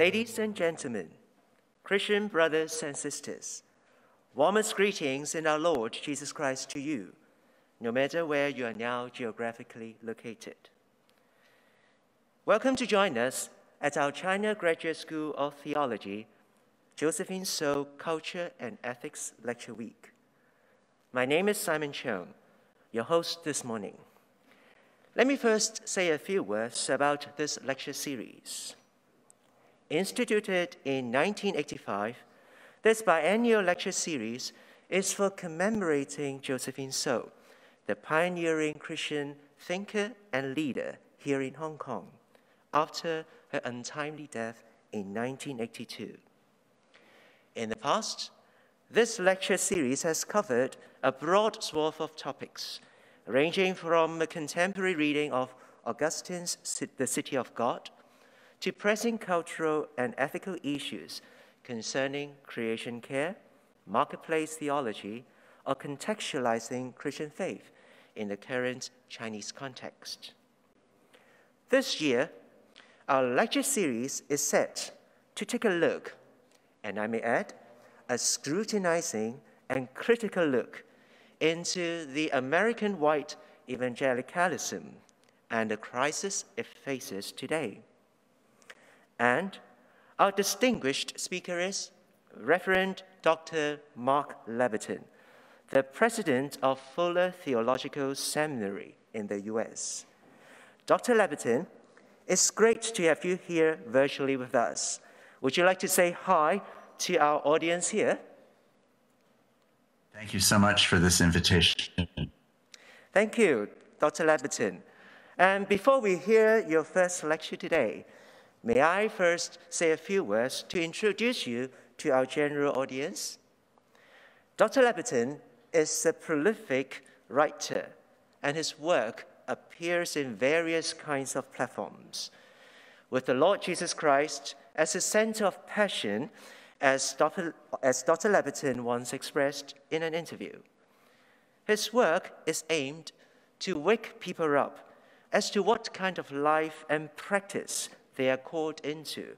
Ladies and gentlemen, Christian brothers and sisters, warmest greetings in our Lord Jesus Christ to you, no matter where you are now geographically located. Welcome to join us at our China Graduate School of Theology, Josephine So Culture and Ethics Lecture Week. My name is Simon Cheung, your host this morning. Let me first say a few words about this lecture series. Instituted in 1985, this biennial lecture series is for commemorating Josephine So, the pioneering Christian thinker and leader here in Hong Kong, after her untimely death in 1982. In the past, this lecture series has covered a broad swath of topics, ranging from a contemporary reading of Augustine's The City of God to pressing cultural and ethical issues concerning creation care, marketplace theology, or contextualizing Christian faith in the current Chinese context. This year, our lecture series is set to take a look, and I may add, a scrutinizing and critical look into the American white evangelicalism and the crisis it faces today. And our distinguished speaker is Reverend Dr. Mark Labberton, the president of Fuller Theological Seminary in the US. Dr. Labberton, it's great to have you here virtually with us. Would you like to say hi to our audience here? Thank you so much for this invitation. Thank you, Dr. Labberton. And before we hear your first lecture today, May I first say a few words to introduce you to our general audience? Dr. Labberton is a prolific writer, and his work appears in various kinds of platforms. With the Lord Jesus Christ as a center of passion, as Dr. as Dr. Labberton once expressed in an interview. His work is aimed to wake people up as to what kind of life and practice they are called into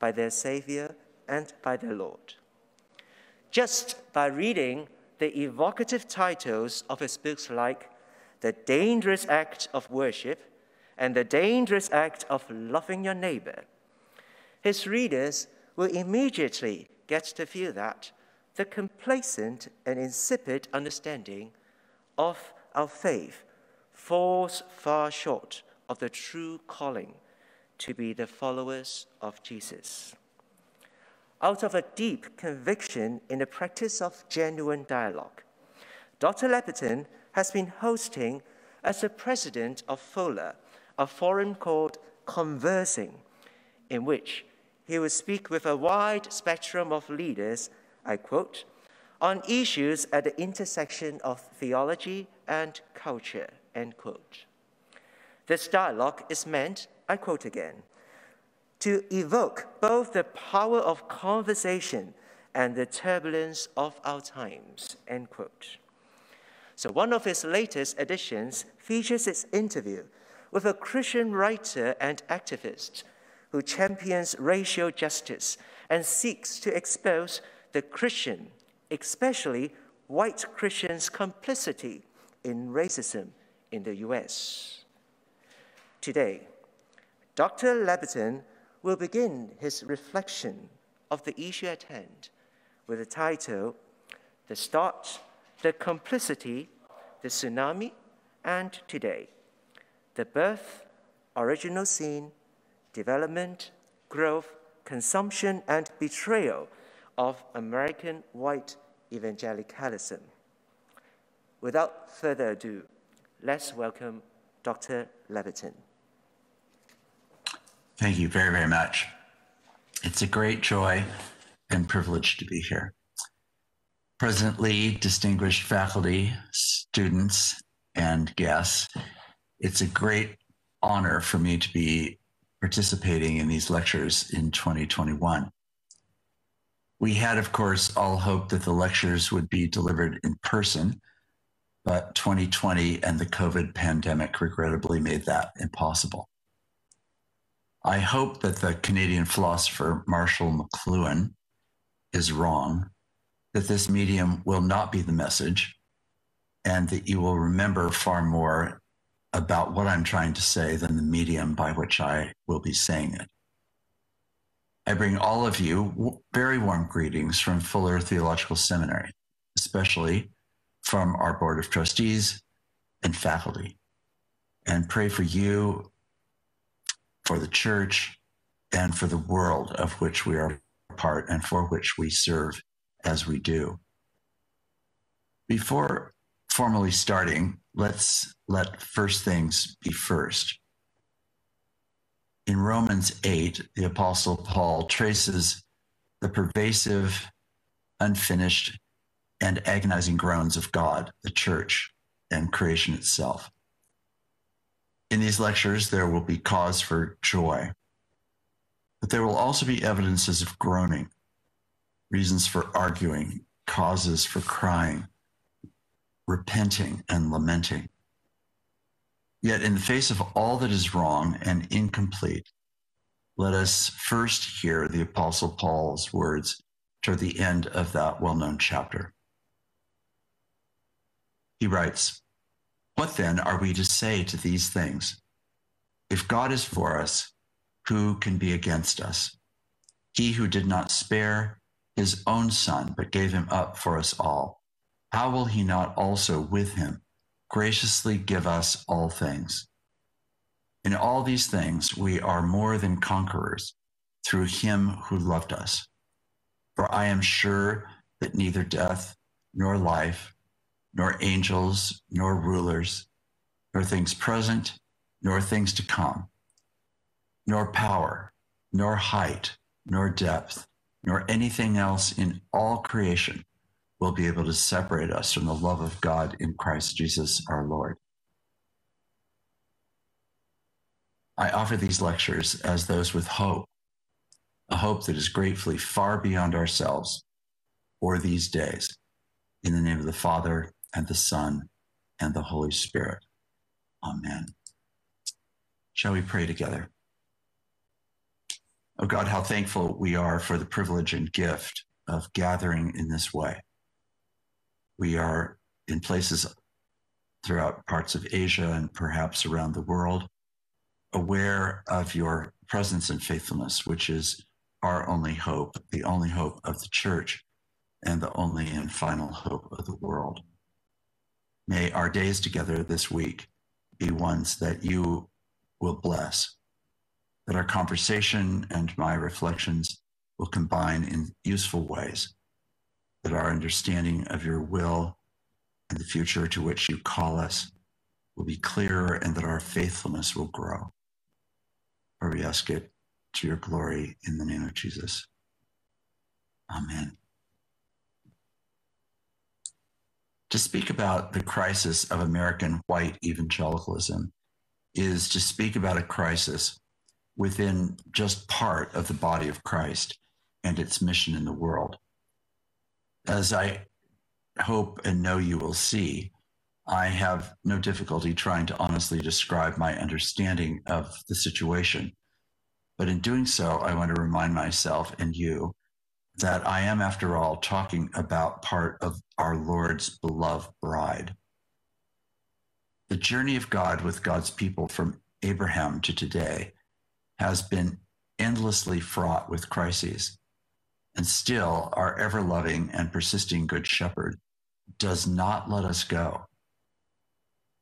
by their Savior and by their Lord. Just by reading the evocative titles of his books like The Dangerous Act of Worship and The Dangerous Act of Loving Your Neighbor, his readers will immediately get to feel that the complacent and insipid understanding of our faith falls far short of the true calling to be the followers of Jesus. Out of a deep conviction in the practice of genuine dialogue, Dr. Labberton has been hosting, as the president of Fuller, a forum called Conversing, in which he will speak with a wide spectrum of leaders, I quote, on issues at the intersection of theology and culture, end quote. This dialogue is meant I quote again, to evoke both the power of conversation and the turbulence of our times, end quote. So one of his latest editions features its interview with a Christian writer and activist who champions racial justice and seeks to expose the Christian, especially white Christians' complicity in racism in the US. Today, Dr. Labberton will begin his reflection of the issue at hand with the title The Start, the Complicity, the Tsunami, and Today The Birth, Original Sin, Development, Growth, Consumption, and Betrayal of American White Evangelicalism. Without further ado, let's welcome Dr. Labberton. Thank you very, very much. It's a great joy and privilege to be here. President Lee, distinguished faculty, students, and guests, it's a great honor for me to be participating in these lectures in 2021. We had, of course, all hoped that the lectures would be delivered in person, but 2020 and the COVID pandemic regrettably made that impossible. I hope that the Canadian philosopher Marshall McLuhan is wrong, that this medium will not be the message, and that you will remember far more about what I'm trying to say than the medium by which I will be saying it. I bring all of you very warm greetings from Fuller Theological Seminary, especially from our Board of Trustees and faculty, and pray for you, for the church, and for the world of which we are part and for which we serve as we do. Before formally starting, let's let first things be first. In Romans 8, the Apostle Paul traces the pervasive, unfinished, and agonizing groans of God, the church, and creation itself. In these lectures, there will be cause for joy, but there will also be evidences of groaning, reasons for arguing, causes for crying, repenting, and lamenting. Yet, in the face of all that is wrong and incomplete, let us first hear the Apostle Paul's words toward the end of that well known chapter. He writes, What then are we to say to these things? If God is for us, who can be against us? He who did not spare his own son, but gave him up for us all, how will he not also with him graciously give us all things? In all these things, we are more than conquerors through him who loved us. For I am sure that neither death nor life, nor angels, nor rulers, nor things present, nor things to come, nor power, nor height, nor depth, nor anything else in all creation will be able to separate us from the love of God in Christ Jesus our Lord. I offer these lectures as those with hope, a hope that is gratefully far beyond ourselves or these days. In the name of the Father, and the Son, and the Holy Spirit. Amen. Shall we pray together? Oh God, how thankful we are for the privilege and gift of gathering in this way. We are in places throughout parts of Asia and perhaps around the world, aware of your presence and faithfulness, which is our only hope, the only hope of the church, and the only and final hope of the world. May our days together this week be ones that you will bless, that our conversation and my reflections will combine in useful ways, that our understanding of your will and the future to which you call us will be clearer and that our faithfulness will grow. For we ask it to your glory in the name of Jesus. Amen. To speak about the crisis of American white evangelicalism is to speak about a crisis within just part of the body of Christ and its mission in the world. As I hope and know you will see, I have no difficulty trying to honestly describe my understanding of the situation. But in doing so, I want to remind myself and you that I am, after all, talking about part of our Lord's beloved bride. The journey of God with God's people from Abraham to today has been endlessly fraught with crises. And still, our ever loving and persisting Good Shepherd does not let us go.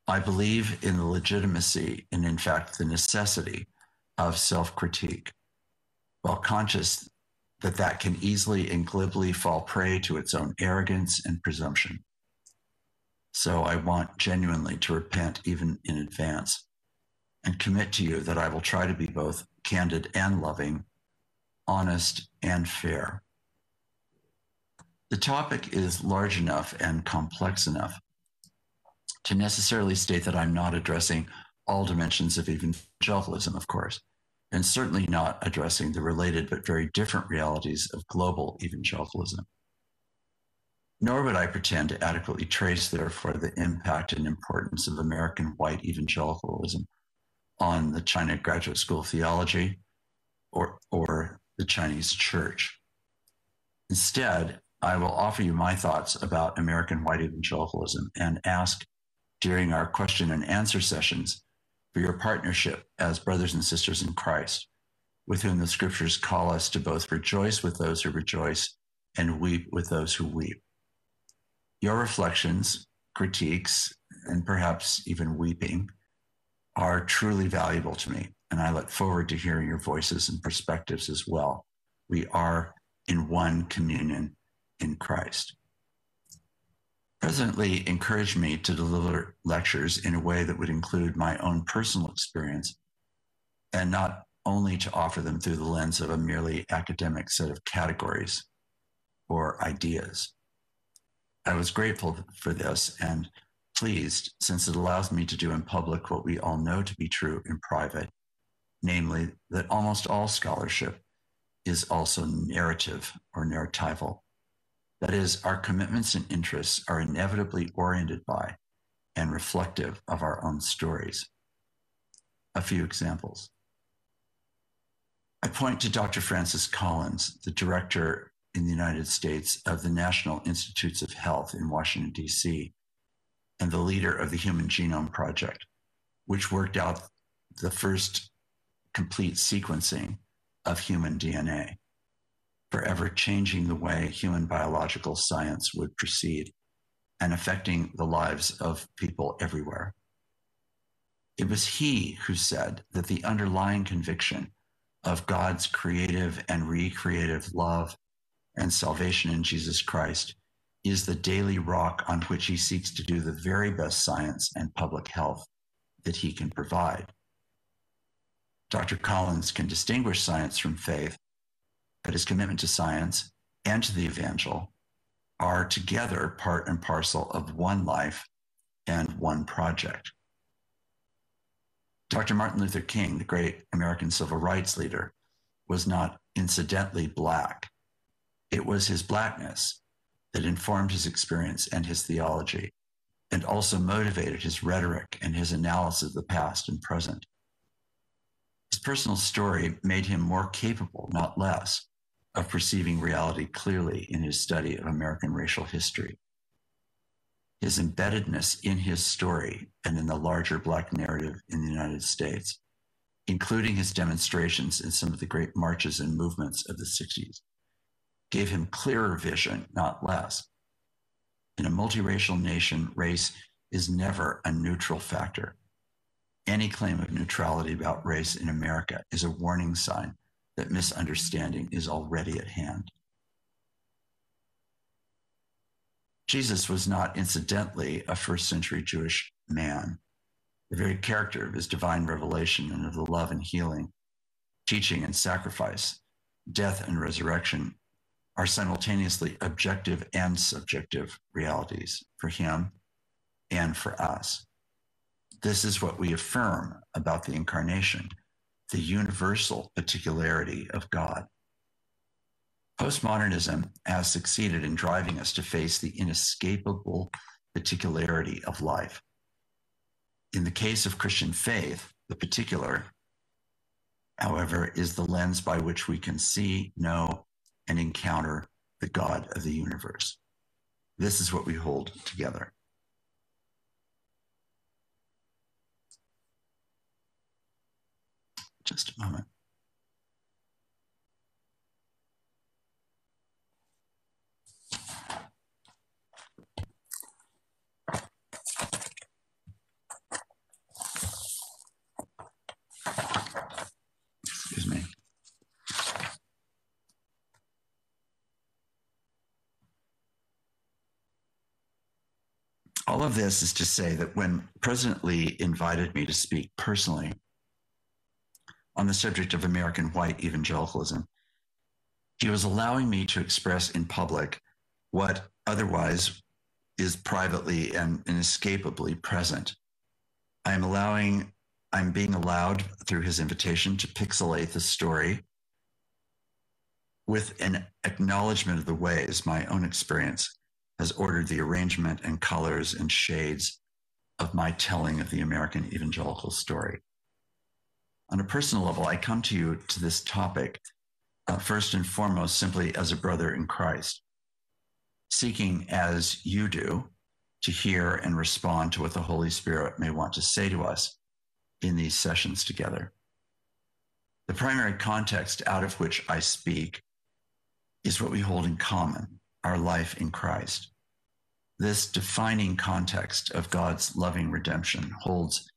I believe in the legitimacy and, in fact, the necessity of self critique, while conscious that that can easily and glibly fall prey to its own arrogance and presumption. So I want genuinely to repent even in advance and commit to you that I will try to be both candid and loving, honest and fair. The topic is large enough and complex enough to necessarily state that I'm not addressing all dimensions of evangelicalism, of course and certainly not addressing the related but very different realities of global evangelicalism. Nor would I pretend to adequately trace, therefore, the impact and importance of American white evangelicalism on the China Graduate School of Theology or, or the Chinese church. Instead, I will offer you my thoughts about American white evangelicalism and ask during our question and answer sessions for your partnership as brothers and sisters in Christ, with whom the scriptures call us to both rejoice with those who rejoice and weep with those who weep. Your reflections, critiques, and perhaps even weeping are truly valuable to me, and I look forward to hearing your voices and perspectives as well. We are in one communion in Christ. President Lee encouraged me to deliver lectures in a way that would include my own personal experience and not only to offer them through the lens of a merely academic set of categories or ideas. I was grateful for this and pleased since it allows me to do in public what we all know to be true in private, namely that almost all scholarship is also narrative or narratival. That is, our commitments and interests are inevitably oriented by and reflective of our own stories. A few examples. I point to Dr. Francis Collins, the director in the United States of the National Institutes of Health in Washington, D.C., and the leader of the Human Genome Project, which worked out the first complete sequencing of human DNA, forever changing the way human biological science would proceed and affecting the lives of people everywhere. It was he who said that the underlying conviction of God's creative and recreative love and salvation in Jesus Christ is the daily rock on which he seeks to do the very best science and public health that he can provide. Dr. Collins can distinguish science from faith, but his commitment to science and to the evangel are together part and parcel of one life and one project. Dr. Martin Luther King, the great American civil rights leader, was not incidentally Black. It was his Blackness that informed his experience and his theology, and also motivated his rhetoric and his analysis of the past and present. His personal story made him more capable, not less, of perceiving reality clearly in his study of American racial history. His embeddedness in his story and in the larger Black narrative in the United States, including his demonstrations in some of the great marches and movements of the 60s, gave him clearer vision, not less. In a multiracial nation, race is never a neutral factor. Any claim of neutrality about race in America is a warning sign that misunderstanding is already at hand. Jesus was not incidentally a first century Jewish man. The very character of his divine revelation and of the love and healing, teaching and sacrifice, death and resurrection are simultaneously objective and subjective realities for him and for us. This is what we affirm about the incarnation, the universal particularity of God. Postmodernism has succeeded in driving us to face the inescapable particularity of life. In the case of Christian faith, the particular, however, is the lens by which we can see, know, and encounter the God of the universe. This is what we hold together. Just a moment. all of this is to say that when President Lee invited me to speak personally on the subject of American white evangelicalism, he was allowing me to express in public what otherwise is privately and inescapably present. I am allowing, I'm being allowed through his invitation to pixelate the story with an acknowledgement of the ways my own experience has ordered the arrangement and colors and shades of my telling of the American evangelical story. On a personal level, I come to you to this topic uh, first and foremost simply as a brother in Christ, seeking as you do to hear and respond to what the Holy Spirit may want to say to us in these sessions together. The primary context out of which I speak is what we hold in common our life in Christ. This defining context of God's loving redemption holds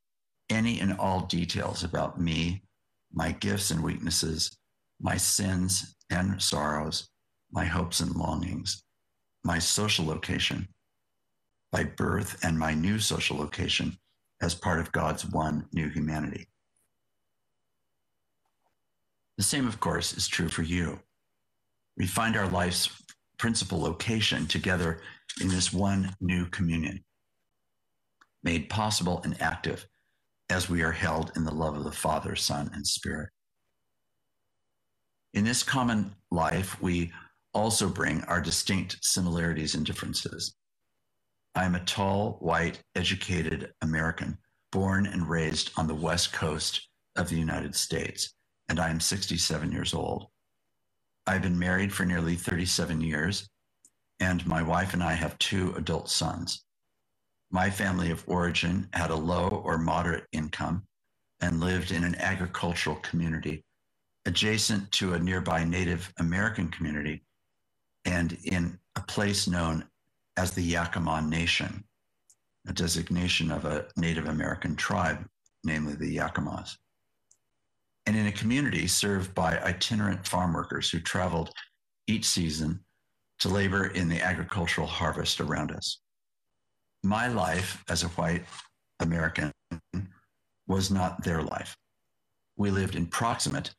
any and all details about me, my gifts and weaknesses, my sins and sorrows, my hopes and longings, my social location, by birth, and my new social location as part of God's one new humanity. The same, of course, is true for you. We find our life's principal location together in this one new communion, made possible and active as we are held in the love of the Father, Son, and Spirit. In this common life, we also bring our distinct similarities and differences. I am a tall, white, educated American, born and raised on the West Coast of the United States, and I am 67 years old. I've been married for nearly 37 years, and my wife and I have two adult sons. My family of origin had a low or moderate income and lived in an agricultural community adjacent to a nearby Native American community and in a place known as the Yakama Nation, a designation of a Native American tribe, namely the Yakimas. and in a community served by itinerant farm workers who traveled each season to labor in the agricultural harvest around us. My life as a white American was not their life. We lived in proximate,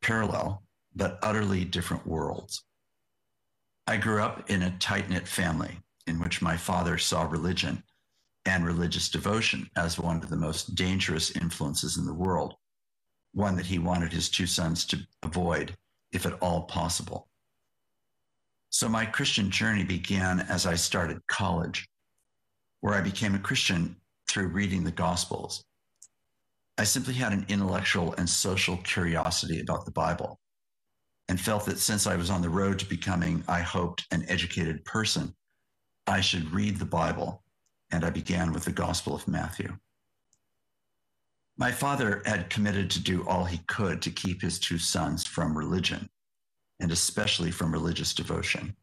parallel, but utterly different worlds. I grew up in a tight knit family in which my father saw religion and religious devotion as one of the most dangerous influences in the world one that he wanted his two sons to avoid, if at all possible. So my Christian journey began as I started college, where I became a Christian through reading the Gospels. I simply had an intellectual and social curiosity about the Bible and felt that since I was on the road to becoming, I hoped, an educated person, I should read the Bible. And I began with the Gospel of Matthew. My father had committed to do all he could to keep his two sons from religion, and especially from religious devotion.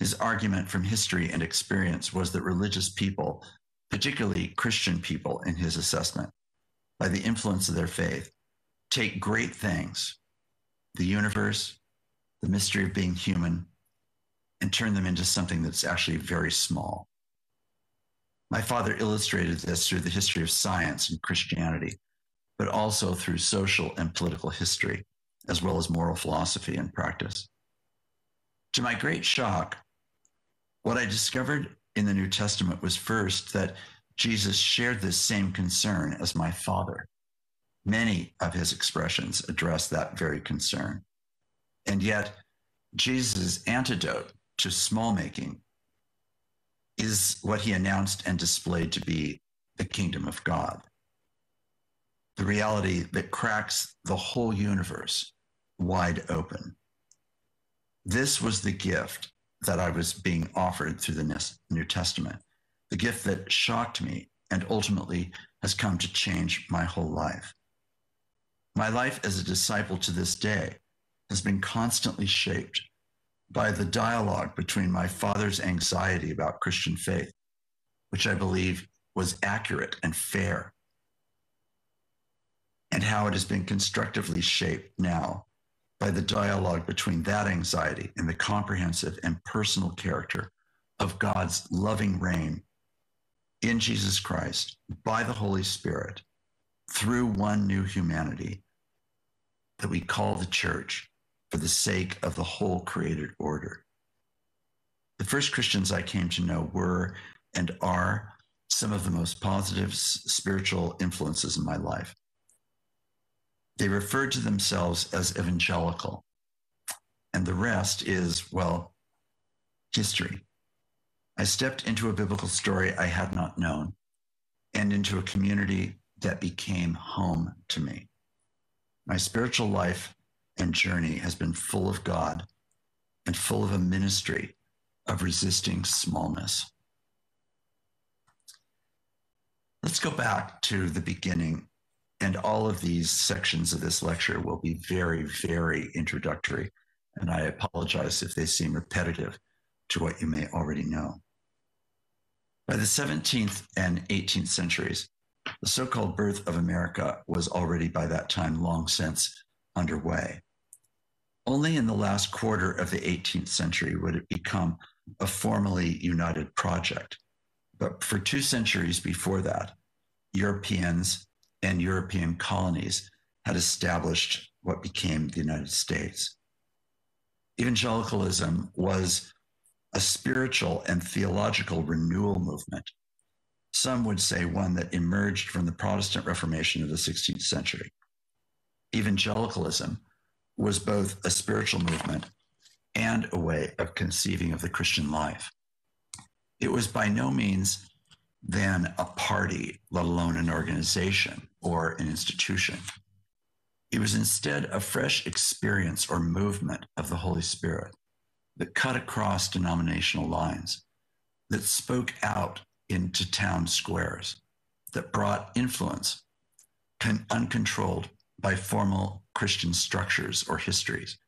His argument from history and experience was that religious people, particularly Christian people in his assessment, by the influence of their faith, take great things, the universe, the mystery of being human, and turn them into something that's actually very small. My father illustrated this through the history of science and Christianity, but also through social and political history, as well as moral philosophy and practice. To my great shock, what I discovered in the New Testament was first that Jesus shared this same concern as my father. Many of his expressions address that very concern. And yet, Jesus' antidote to small making is what he announced and displayed to be the kingdom of God. The reality that cracks the whole universe wide open. This was the gift that I was being offered through the New Testament, the gift that shocked me and ultimately has come to change my whole life. My life as a disciple to this day has been constantly shaped by the dialogue between my father's anxiety about Christian faith, which I believe was accurate and fair, and how it has been constructively shaped now by the dialogue between that anxiety and the comprehensive and personal character of God's loving reign in Jesus Christ by the Holy Spirit through one new humanity that we call the church for the sake of the whole created order. The first Christians I came to know were and are some of the most positive spiritual influences in my life. They referred to themselves as evangelical, and the rest is, well, history. I stepped into a biblical story I had not known and into a community that became home to me. My spiritual life and journey has been full of God and full of a ministry of resisting smallness. Let's go back to the beginning. And all of these sections of this lecture will be very, very introductory. And I apologize if they seem repetitive to what you may already know. By the 17th and 18th centuries, the so called birth of America was already by that time long since underway. Only in the last quarter of the 18th century would it become a formally united project. But for two centuries before that, Europeans and European colonies had established what became the United States. Evangelicalism was a spiritual and theological renewal movement. Some would say one that emerged from the Protestant Reformation of the 16th century. Evangelicalism was both a spiritual movement and a way of conceiving of the Christian life. It was by no means then a party, let alone an organization or an institution. It was instead a fresh experience or movement of the Holy Spirit that cut across denominational lines, that spoke out into town squares, that brought influence con- uncontrolled by formal Christian structures or histories,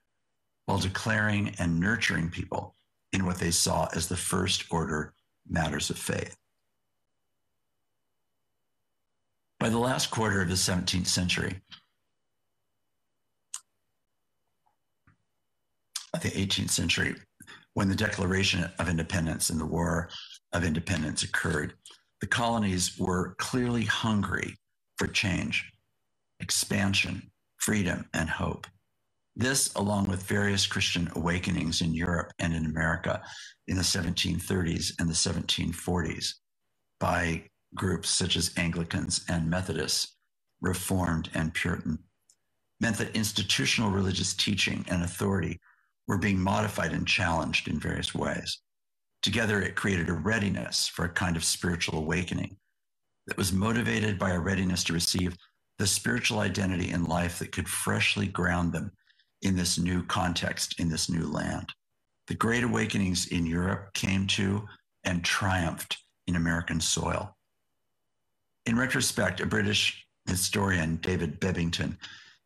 while declaring and nurturing people in what they saw as the first order matters of faith. By the last quarter of the 17th century, the 18th century, when the Declaration of Independence and the War of Independence occurred, the colonies were clearly hungry for change, expansion, freedom, and hope. This, along with various Christian awakenings in Europe and in America in the 1730s and the 1740s by groups such as Anglicans and Methodists, Reformed and Puritan, meant that institutional religious teaching and authority were being modified and challenged in various ways. Together, it created a readiness for a kind of spiritual awakening that was motivated by a readiness to receive the spiritual identity in life that could freshly ground them in this new context, in this new land. The great awakenings in Europe came to and triumphed in American soil. In retrospect, a British historian, David Bebbington,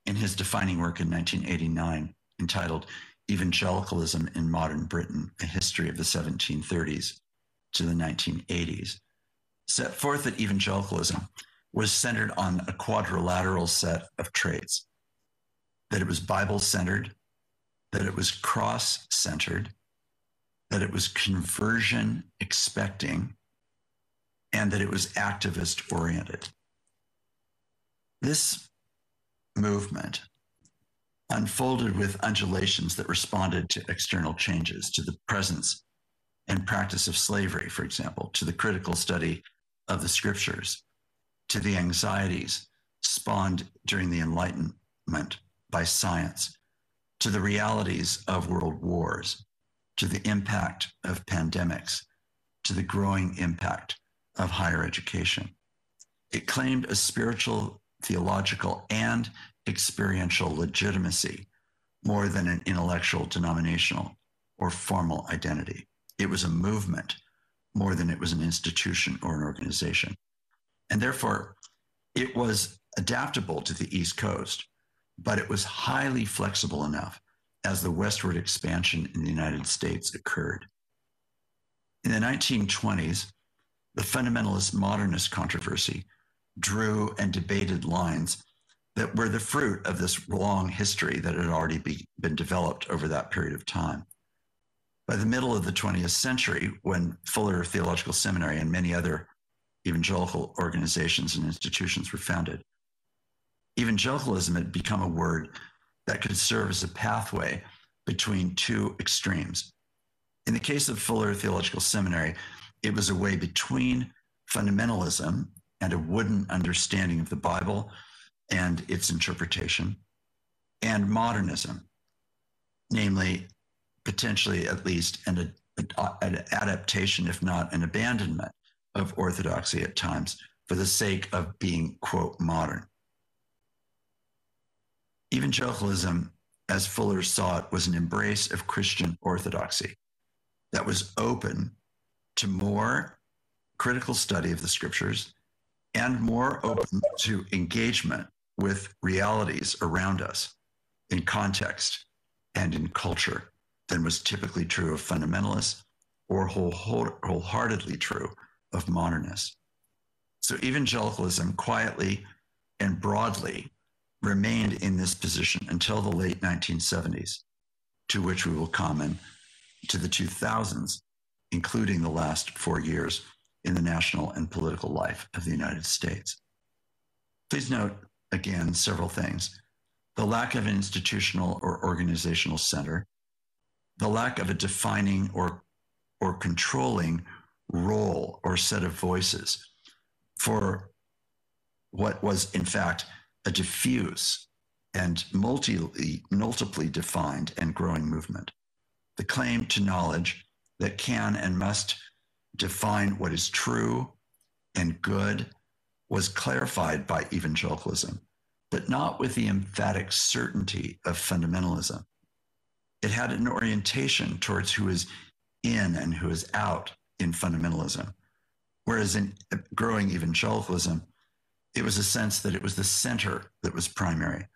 in his defining work in 1989, entitled Evangelicalism in Modern Britain, a history of the 1730s to the 1980s, set forth that evangelicalism was centered on a quadrilateral set of traits that it was Bible centered, that it was cross centered, that it was conversion expecting, and that it was activist oriented. This movement unfolded with undulations that responded to external changes, to the presence and practice of slavery, for example, to the critical study of the scriptures, to the anxieties spawned during the Enlightenment by science, to the realities of world wars, to the impact of pandemics, to the growing impact of higher education. It claimed a spiritual, theological, and experiential legitimacy more than an intellectual, denominational, or formal identity. It was a movement more than it was an institution or an organization. And therefore, it was adaptable to the East Coast, but it was highly flexible enough as the westward expansion in the United States occurred. In the 1920s, the fundamentalist modernist controversy drew and debated lines that were the fruit of this long history that had already be, been developed over that period of time. By the middle of the 20th century, when Fuller Theological Seminary and many other evangelical organizations and institutions were founded, evangelicalism had become a word that could serve as a pathway between two extremes. In the case of Fuller Theological Seminary, it was a way between fundamentalism and a wooden understanding of the Bible and its interpretation, and modernism, namely, potentially at least an, an adaptation, if not an abandonment of orthodoxy at times for the sake of being, quote, modern. Evangelicalism, as Fuller saw it, was an embrace of Christian orthodoxy that was open to more critical study of the scriptures and more open to engagement with realities around us in context and in culture than was typically true of fundamentalists or whole, wholeheartedly true of modernists. So evangelicalism quietly and broadly remained in this position until the late 1970s, to which we will come to the 2000s, including the last four years in the national and political life of the United States. Please note again several things the lack of an institutional or organizational center, the lack of a defining or, or controlling role or set of voices for what was, in fact, a diffuse and multi, multiply defined and growing movement. The claim to knowledge that can and must define what is true and good was clarified by evangelicalism, but not with the emphatic certainty of fundamentalism. It had an orientation towards who is in and who is out in fundamentalism. Whereas in growing evangelicalism, it was a sense that it was the center that was primary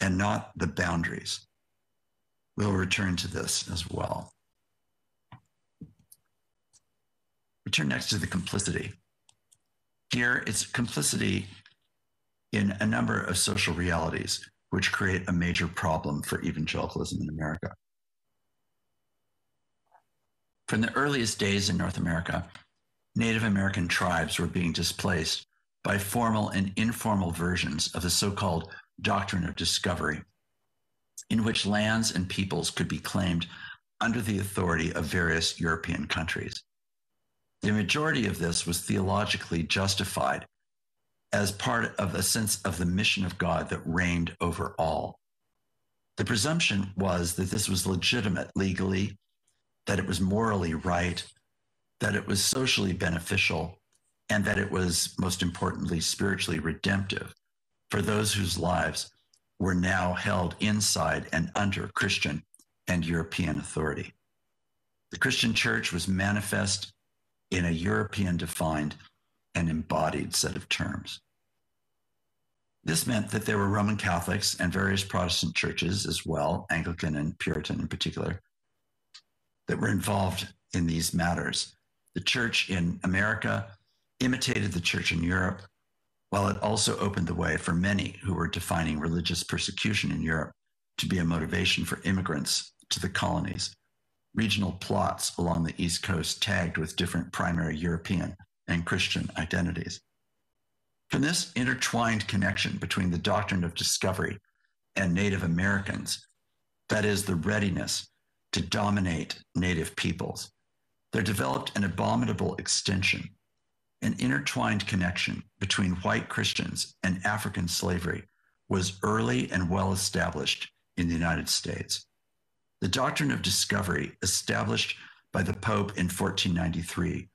and not the boundaries. We'll return to this as well. We turn next to the complicity. Here, it's complicity in a number of social realities which create a major problem for evangelicalism in America. From the earliest days in North America, Native American tribes were being displaced by formal and informal versions of the so called doctrine of discovery, in which lands and peoples could be claimed under the authority of various European countries. The majority of this was theologically justified as part of a sense of the mission of God that reigned over all. The presumption was that this was legitimate legally, that it was morally right, that it was socially beneficial, and that it was, most importantly, spiritually redemptive for those whose lives were now held inside and under Christian and European authority. The Christian church was manifest in a European defined and embodied set of terms. This meant that there were Roman Catholics and various Protestant churches as well, Anglican and Puritan in particular, that were involved in these matters. The church in America imitated the church in Europe, while it also opened the way for many who were defining religious persecution in Europe to be a motivation for immigrants to the colonies regional plots along the East Coast tagged with different primary European and Christian identities. From this intertwined connection between the doctrine of discovery and Native Americans, that is, the readiness to dominate Native peoples, there developed an abominable extension, an intertwined connection between white Christians and African slavery was early and well established in the United States. The doctrine of discovery, established by the Pope in 1493,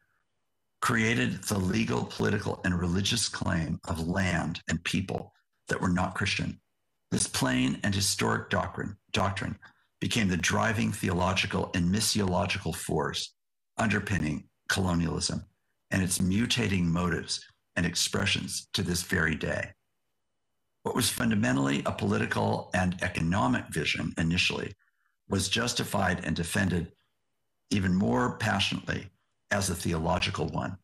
created the legal, political, and religious claim of land and people that were not Christian. This plain and historic doctrine, doctrine became the driving theological and missiological force underpinning colonialism and its mutating motives and expressions to this very day. What was fundamentally a political and economic vision initially was justified and defended even more passionately as a theological one,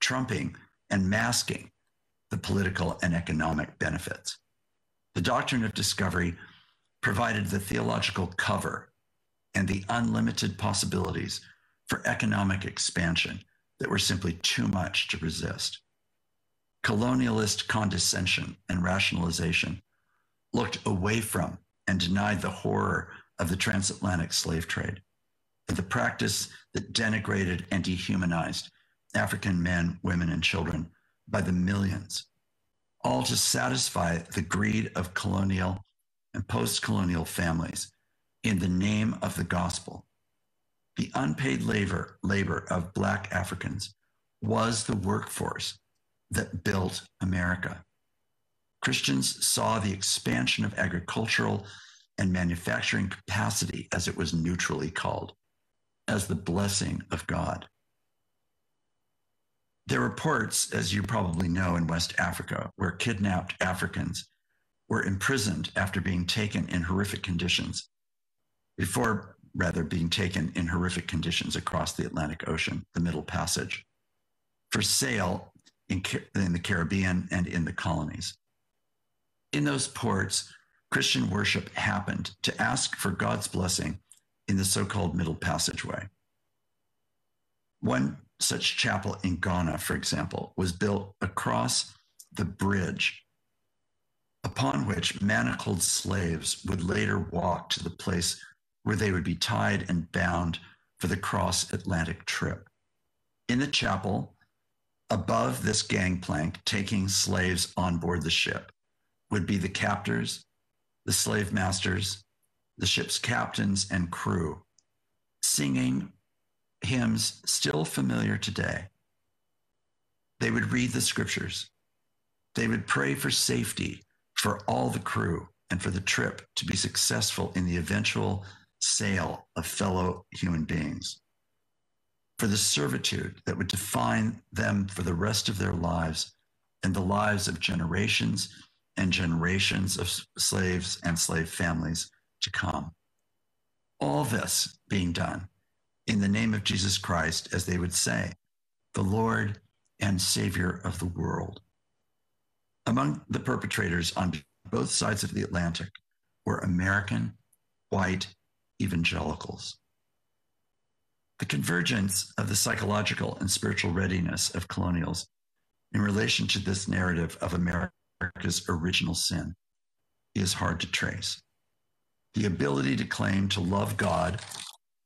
trumping and masking the political and economic benefits. The doctrine of discovery provided the theological cover and the unlimited possibilities for economic expansion that were simply too much to resist. Colonialist condescension and rationalization looked away from and denied the horror of the transatlantic slave trade, the practice that denigrated and dehumanized African men, women, and children by the millions, all to satisfy the greed of colonial and post colonial families in the name of the gospel. The unpaid labor, labor of Black Africans was the workforce that built America. Christians saw the expansion of agricultural and manufacturing capacity, as it was neutrally called, as the blessing of God. There were ports, as you probably know, in West Africa, where kidnapped Africans were imprisoned after being taken in horrific conditions, before rather being taken in horrific conditions across the Atlantic Ocean, the Middle Passage, for sale in, in the Caribbean and in the colonies. In those ports, Christian worship happened to ask for God's blessing in the so called Middle Passageway. One such chapel in Ghana, for example, was built across the bridge upon which manacled slaves would later walk to the place where they would be tied and bound for the cross Atlantic trip. In the chapel, above this gangplank taking slaves on board the ship, would be the captors, the slave masters, the ship's captains and crew, singing hymns still familiar today. They would read the scriptures. They would pray for safety for all the crew and for the trip to be successful in the eventual sale of fellow human beings, for the servitude that would define them for the rest of their lives and the lives of generations and generations of slaves and slave families to come. All this being done in the name of Jesus Christ, as they would say, the Lord and Savior of the world. Among the perpetrators on both sides of the Atlantic were American, white evangelicals. The convergence of the psychological and spiritual readiness of colonials in relation to this narrative of America's original sin is hard to trace. The ability to claim to love God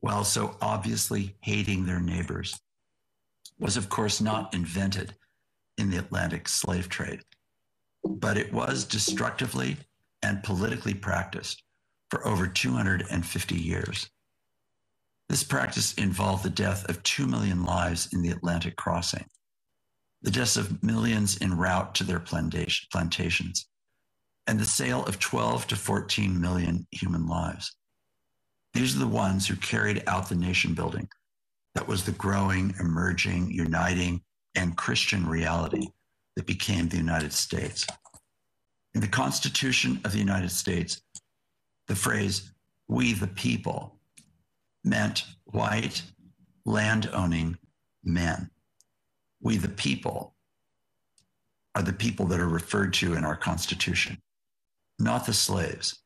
while so obviously hating their neighbors was, of course, not invented in the Atlantic slave trade but it was destructively and politically practiced for over 250 years. This practice involved the death of 2 million lives in the Atlantic crossing, the deaths of millions en route to their plantations, and the sale of 12 to 14 million human lives. These are the ones who carried out the nation building that was the growing, emerging, uniting, and Christian reality that became the United States. In the Constitution of the United States, the phrase, we the people, meant white, land owning men. We the people are the people that are referred to in our Constitution, not the slaves.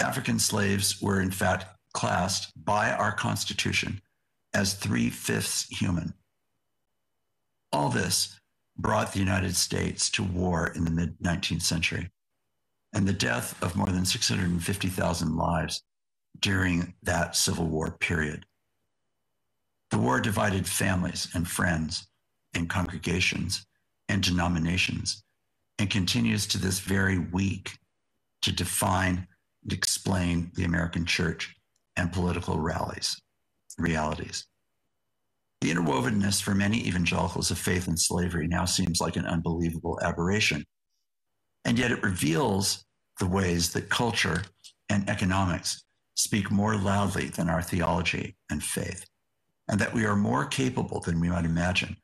African slaves were, in fact, classed by our Constitution as three fifths human. All this brought the United States to war in the mid 19th century and the death of more than 650,000 lives during that Civil War period. The war divided families and friends and congregations and denominations and continues to this very week to define and explain the American church and political rallies, realities. The interwovenness for many evangelicals of faith and slavery now seems like an unbelievable aberration. And yet it reveals the ways that culture and economics speak more loudly than our theology and faith, and that we are more capable than we might imagine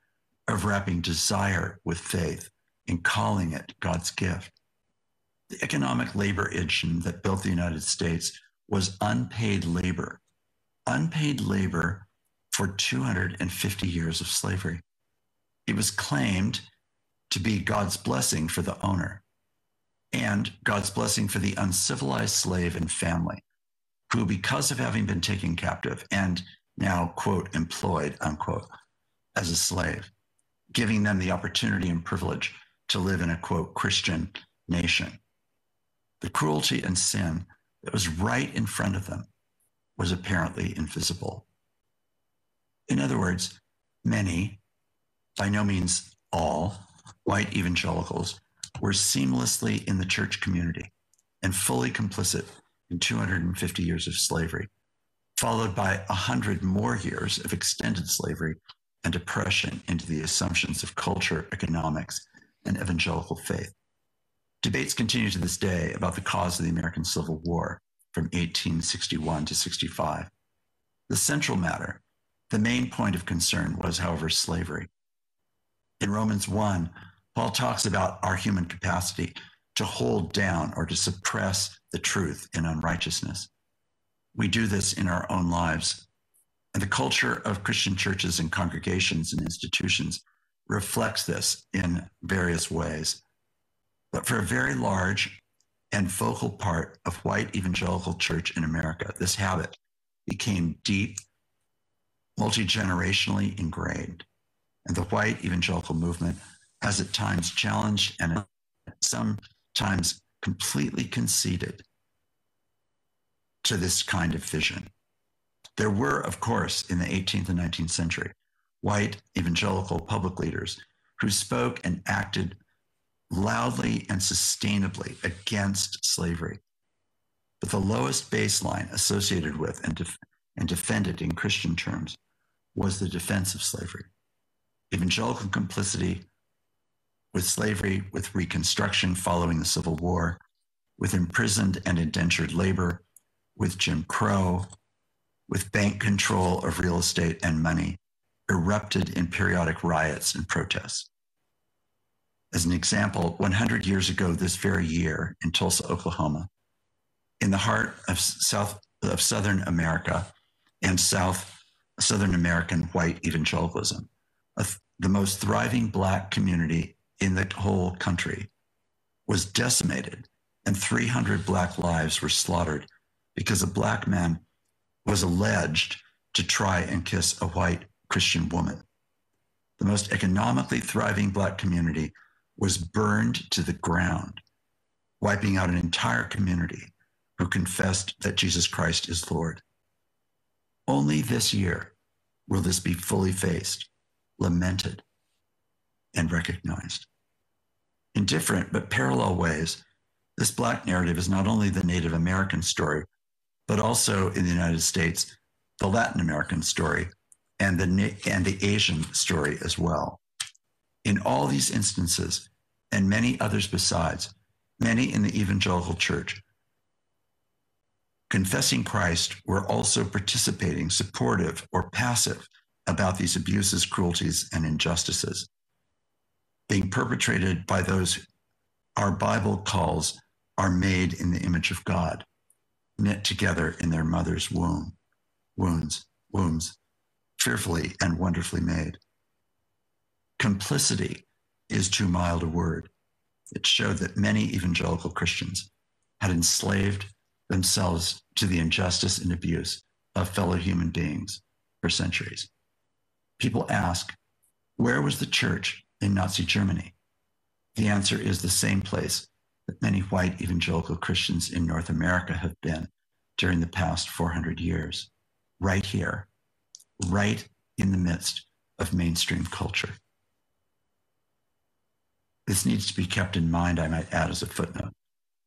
of wrapping desire with faith and calling it God's gift. The economic labor engine that built the United States was unpaid labor. Unpaid labor for 250 years of slavery. It was claimed to be God's blessing for the owner and God's blessing for the uncivilized slave and family, who, because of having been taken captive and now, quote, employed, unquote, as a slave, giving them the opportunity and privilege to live in a, quote, Christian nation. The cruelty and sin that was right in front of them was apparently invisible. In other words, many, by no means all, white evangelicals were seamlessly in the church community and fully complicit in 250 years of slavery, followed by 100 more years of extended slavery and oppression into the assumptions of culture, economics, and evangelical faith. Debates continue to this day about the cause of the American Civil War from 1861 to 65. The central matter, the main point of concern, was, however, slavery. In Romans 1, Paul talks about our human capacity to hold down or to suppress the truth in unrighteousness. We do this in our own lives. And the culture of Christian churches and congregations and institutions reflects this in various ways. But for a very large and vocal part of white evangelical church in America, this habit became deep, multi generationally ingrained. And the white evangelical movement has at times challenged and sometimes completely conceded to this kind of vision. There were, of course, in the 18th and 19th century, white evangelical public leaders who spoke and acted loudly and sustainably against slavery. But the lowest baseline associated with and, def- and defended in Christian terms was the defense of slavery. Evangelical complicity with slavery, with Reconstruction following the Civil War, with imprisoned and indentured labor, with Jim Crow, with bank control of real estate and money, erupted in periodic riots and protests. As an example, 100 years ago, this very year in Tulsa, Oklahoma, in the heart of South of Southern America and South Southern American white evangelicalism, the most thriving Black community in the whole country was decimated, and 300 Black lives were slaughtered because a Black man was alleged to try and kiss a white Christian woman. The most economically thriving Black community was burned to the ground, wiping out an entire community who confessed that Jesus Christ is Lord. Only this year will this be fully faced, lamented, and recognized. In different but parallel ways, this Black narrative is not only the Native American story, but also in the United States, the Latin American story and the, and the Asian story as well. In all these instances, and many others besides, many in the evangelical church, confessing Christ were also participating, supportive, or passive about these abuses, cruelties, and injustices being perpetrated by those our Bible calls are made in the image of God, knit together in their mother's womb, wounds, wombs, fearfully and wonderfully made. Complicity is too mild a word. It showed that many evangelical Christians had enslaved themselves to the injustice and abuse of fellow human beings for centuries. People ask, where was the church in Nazi Germany? The answer is the same place that many white evangelical Christians in North America have been during the past 400 years, right here, right in the midst of mainstream culture. This needs to be kept in mind, I might add as a footnote,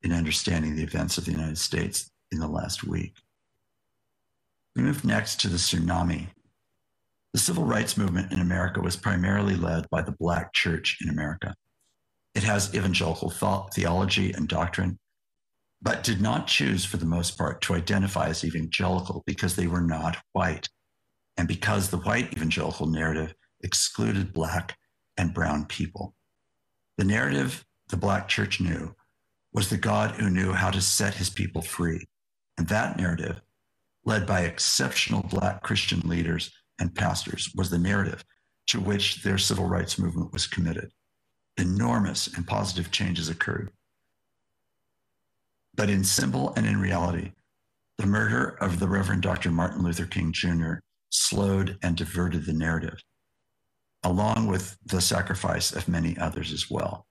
in understanding the events of the United States in the last week. We move next to the tsunami the civil rights movement in America was primarily led by the Black church in America. It has evangelical thought, theology and doctrine, but did not choose, for the most part, to identify as evangelical because they were not white, and because the white evangelical narrative excluded Black and Brown people. The narrative the Black church knew was the God who knew how to set his people free. And that narrative, led by exceptional Black Christian leaders, and pastors was the narrative to which their civil rights movement was committed. Enormous and positive changes occurred. But in symbol and in reality, the murder of the Reverend Dr. Martin Luther King Jr. slowed and diverted the narrative, along with the sacrifice of many others as well.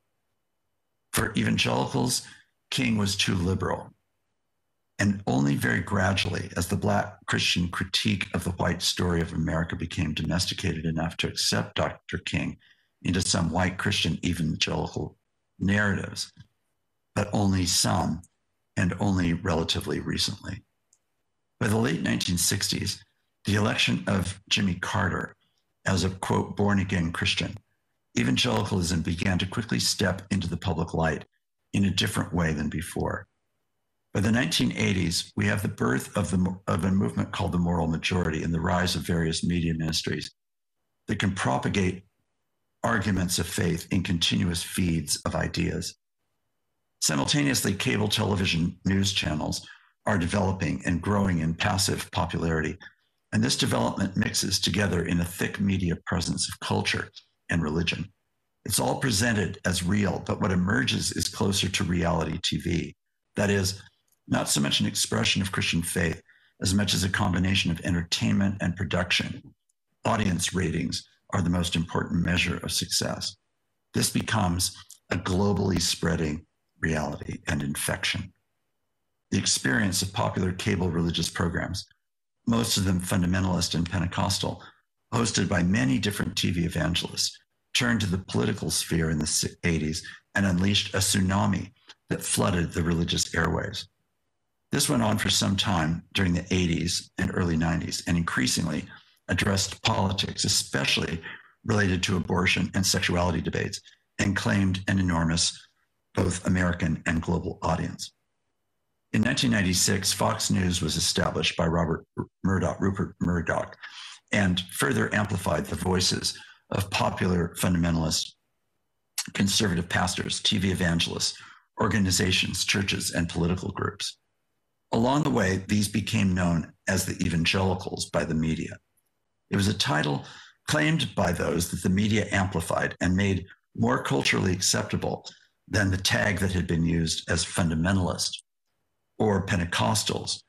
For evangelicals, King was too liberal and only very gradually, as the Black Christian critique of the white story of America became domesticated enough to accept Dr. King into some white Christian evangelical narratives, but only some and only relatively recently. By the late 1960s, the election of Jimmy Carter as a quote, born again Christian, evangelicalism began to quickly step into the public light in a different way than before. By the 1980s, we have the birth of, the, of a movement called the moral majority and the rise of various media ministries that can propagate arguments of faith in continuous feeds of ideas. Simultaneously, cable television news channels are developing and growing in passive popularity. And this development mixes together in a thick media presence of culture and religion. It's all presented as real, but what emerges is closer to reality TV. That is, not so much an expression of Christian faith as much as a combination of entertainment and production. Audience ratings are the most important measure of success. This becomes a globally spreading reality and infection. The experience of popular cable religious programs, most of them fundamentalist and Pentecostal, hosted by many different TV evangelists, turned to the political sphere in the 80s and unleashed a tsunami that flooded the religious airwaves. This went on for some time during the 80s and early 90s and increasingly addressed politics, especially related to abortion and sexuality debates, and claimed an enormous both American and global audience. In 1996, Fox News was established by Robert Murdoch, Rupert Murdoch, and further amplified the voices of popular fundamentalist conservative pastors, TV evangelists, organizations, churches, and political groups. Along the way, these became known as the evangelicals by the media. It was a title claimed by those that the media amplified and made more culturally acceptable than the tag that had been used as fundamentalist or Pentecostals,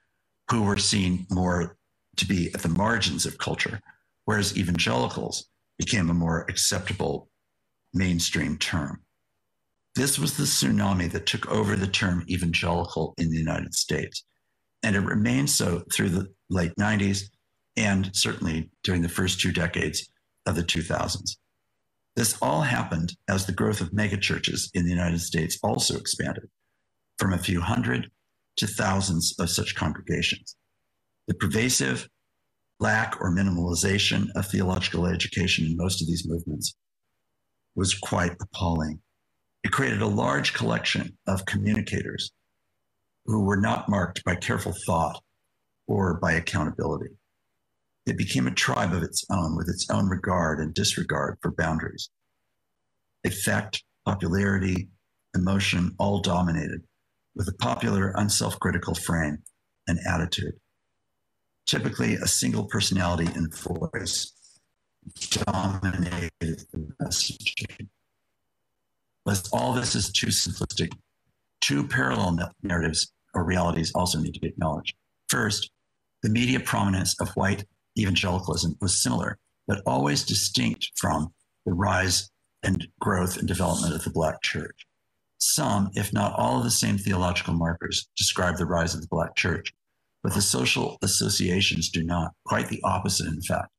who were seen more to be at the margins of culture, whereas evangelicals became a more acceptable mainstream term. This was the tsunami that took over the term evangelical in the United States. And it remained so through the late 90s and certainly during the first two decades of the 2000s. This all happened as the growth of megachurches in the United States also expanded from a few hundred to thousands of such congregations. The pervasive lack or minimalization of theological education in most of these movements was quite appalling. It created a large collection of communicators who were not marked by careful thought or by accountability. It became a tribe of its own with its own regard and disregard for boundaries. Effect, popularity, emotion all dominated with a popular, unself critical frame and attitude. Typically, a single personality and voice dominated the messaging. But all this is too simplistic. Two parallel narratives or realities also need to be acknowledged. First, the media prominence of white evangelicalism was similar, but always distinct from the rise and growth and development of the Black church. Some, if not all of the same theological markers, describe the rise of the Black church, but the social associations do not. Quite the opposite, in fact.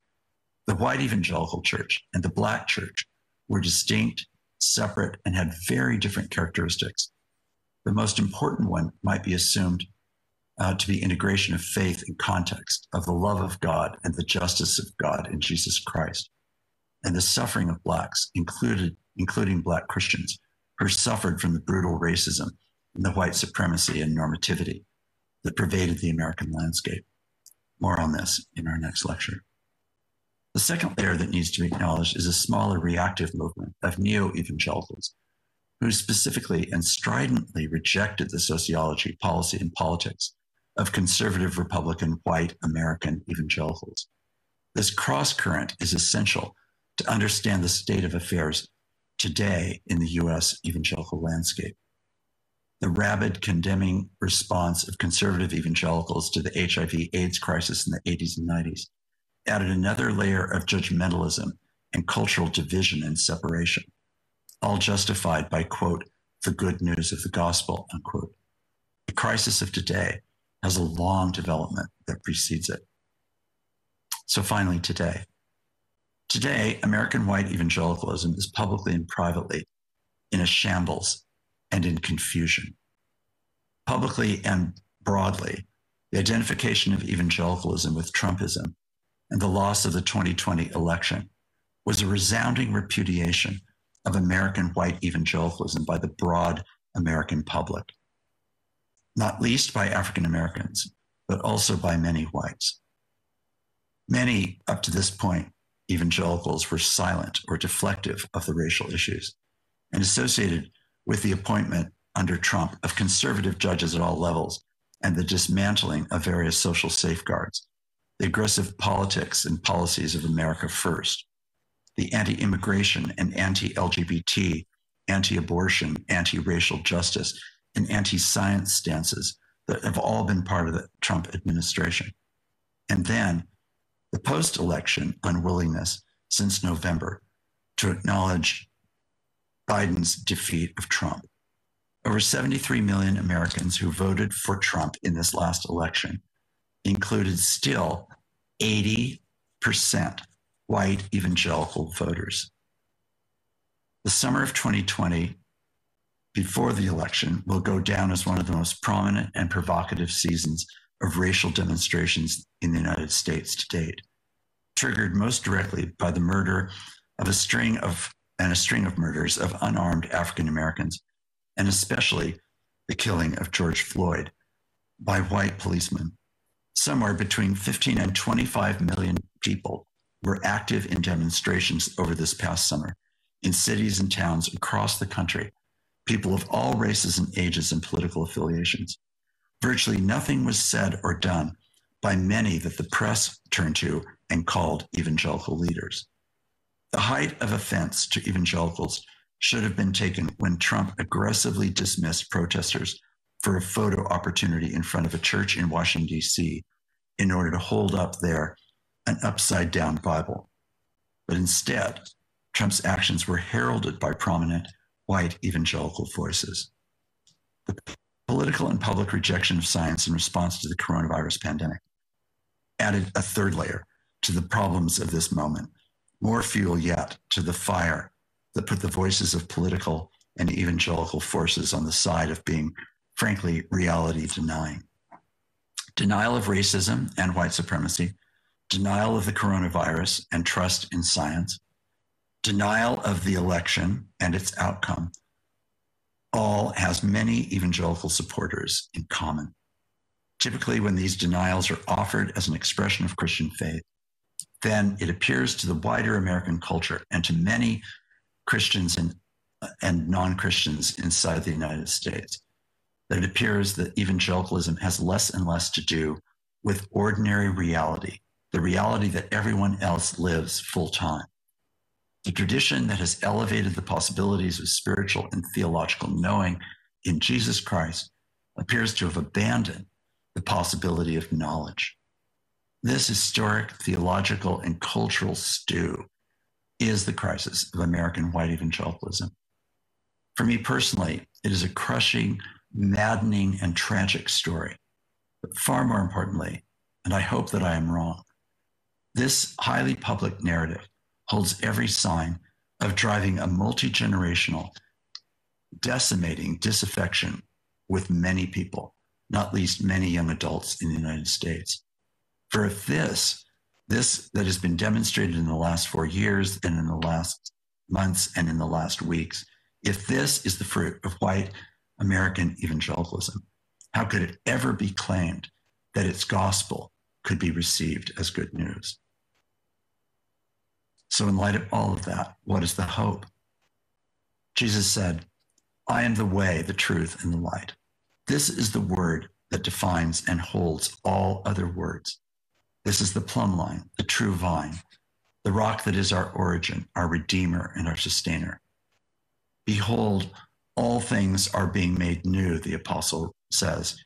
The white evangelical church and the Black church were distinct, separate, and had very different characteristics. The most important one might be assumed uh, to be integration of faith and context, of the love of God and the justice of God in Jesus Christ, and the suffering of Blacks, included, including Black Christians, who suffered from the brutal racism and the white supremacy and normativity that pervaded the American landscape. More on this in our next lecture. The second layer that needs to be acknowledged is a smaller reactive movement of neo evangelicals who specifically and stridently rejected the sociology, policy, and politics of conservative Republican white American evangelicals. This cross current is essential to understand the state of affairs today in the US evangelical landscape. The rabid condemning response of conservative evangelicals to the HIV AIDS crisis in the 80s and 90s added another layer of judgmentalism and cultural division and separation, all justified by, quote, the good news of the gospel, unquote. The crisis of today has a long development that precedes it. So finally, today. Today, American white evangelicalism is publicly and privately in a shambles and in confusion. Publicly and broadly, the identification of evangelicalism with Trumpism and the loss of the 2020 election was a resounding repudiation of American white evangelicalism by the broad American public, not least by African Americans, but also by many whites. Many, up to this point, evangelicals were silent or deflective of the racial issues and associated with the appointment under Trump of conservative judges at all levels and the dismantling of various social safeguards, the aggressive politics and policies of America First, the anti immigration and anti LGBT, anti abortion, anti racial justice, and anti science stances that have all been part of the Trump administration. And then the post election unwillingness since November to acknowledge Biden's defeat of Trump. Over 73 million Americans who voted for Trump in this last election included still 80% white evangelical voters. The summer of 2020, before the election, will go down as one of the most prominent and provocative seasons of racial demonstrations in the United States to date, triggered most directly by the murder of a string of and a string of murders of unarmed African Americans and especially the killing of George Floyd by white policemen. Somewhere between 15 and 25 million people were active in demonstrations over this past summer in cities and towns across the country, people of all races and ages and political affiliations. Virtually nothing was said or done by many that the press turned to and called evangelical leaders. The height of offense to evangelicals should have been taken when Trump aggressively dismissed protesters for a photo opportunity in front of a church in Washington, D.C., in order to hold up there an upside down Bible. But instead, Trump's actions were heralded by prominent white evangelical forces. The political and public rejection of science in response to the coronavirus pandemic added a third layer to the problems of this moment, more fuel yet to the fire that put the voices of political and evangelical forces on the side of being, frankly, reality denying. Denial of racism and white supremacy, denial of the coronavirus and trust in science, denial of the election and its outcome, all has many evangelical supporters in common. Typically, when these denials are offered as an expression of Christian faith, then it appears to the wider American culture and to many Christians and, and non Christians inside the United States. That it appears that evangelicalism has less and less to do with ordinary reality, the reality that everyone else lives full time. The tradition that has elevated the possibilities of spiritual and theological knowing in Jesus Christ appears to have abandoned the possibility of knowledge. This historic theological and cultural stew is the crisis of American white evangelicalism. For me personally, it is a crushing, maddening, and tragic story. But far more importantly, and I hope that I am wrong, this highly public narrative holds every sign of driving a multi generational, decimating disaffection with many people, not least many young adults in the United States. For if this this that has been demonstrated in the last four years and in the last months and in the last weeks, if this is the fruit of white American evangelicalism, how could it ever be claimed that its gospel could be received as good news? So, in light of all of that, what is the hope? Jesus said, I am the way, the truth, and the light. This is the word that defines and holds all other words. This is the plumb line, the true vine, the rock that is our origin, our redeemer, and our sustainer. Behold, all things are being made new, the apostle says.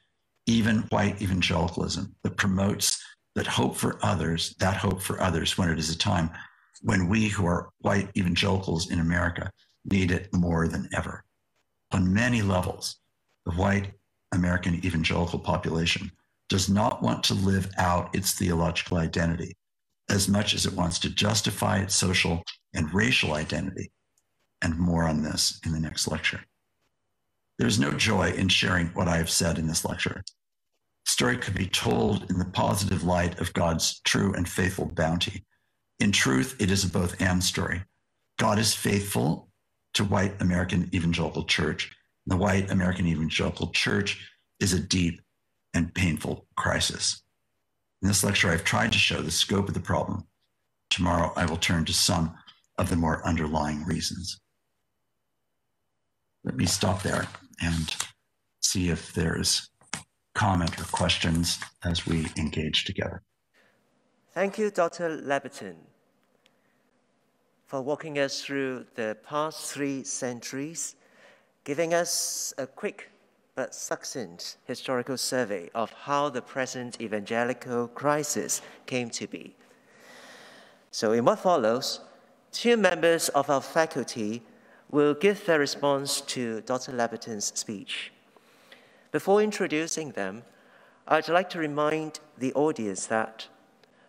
Even white evangelicalism that promotes that hope for others, that hope for others when it is a time when we who are white evangelicals in America need it more than ever. On many levels, the white American evangelical population does not want to live out its theological identity as much as it wants to justify its social and racial identity. And more on this in the next lecture. There's no joy in sharing what I have said in this lecture. The story could be told in the positive light of God's true and faithful bounty. In truth, it is a both and story. God is faithful to white American evangelical church, The white American evangelical church is a deep and painful crisis. In this lecture, I've tried to show the scope of the problem. Tomorrow, I will turn to some of the more underlying reasons. Let me stop there and see if there's comment or questions as we engage together. Thank you, Dr. Labberton, for walking us through the past three centuries, giving us a quick but succinct historical survey of how the present evangelical crisis came to be. So, in what follows, two members of our faculty will give their response to Dr. Labberton's speech. Before introducing them, I'd like to remind the audience that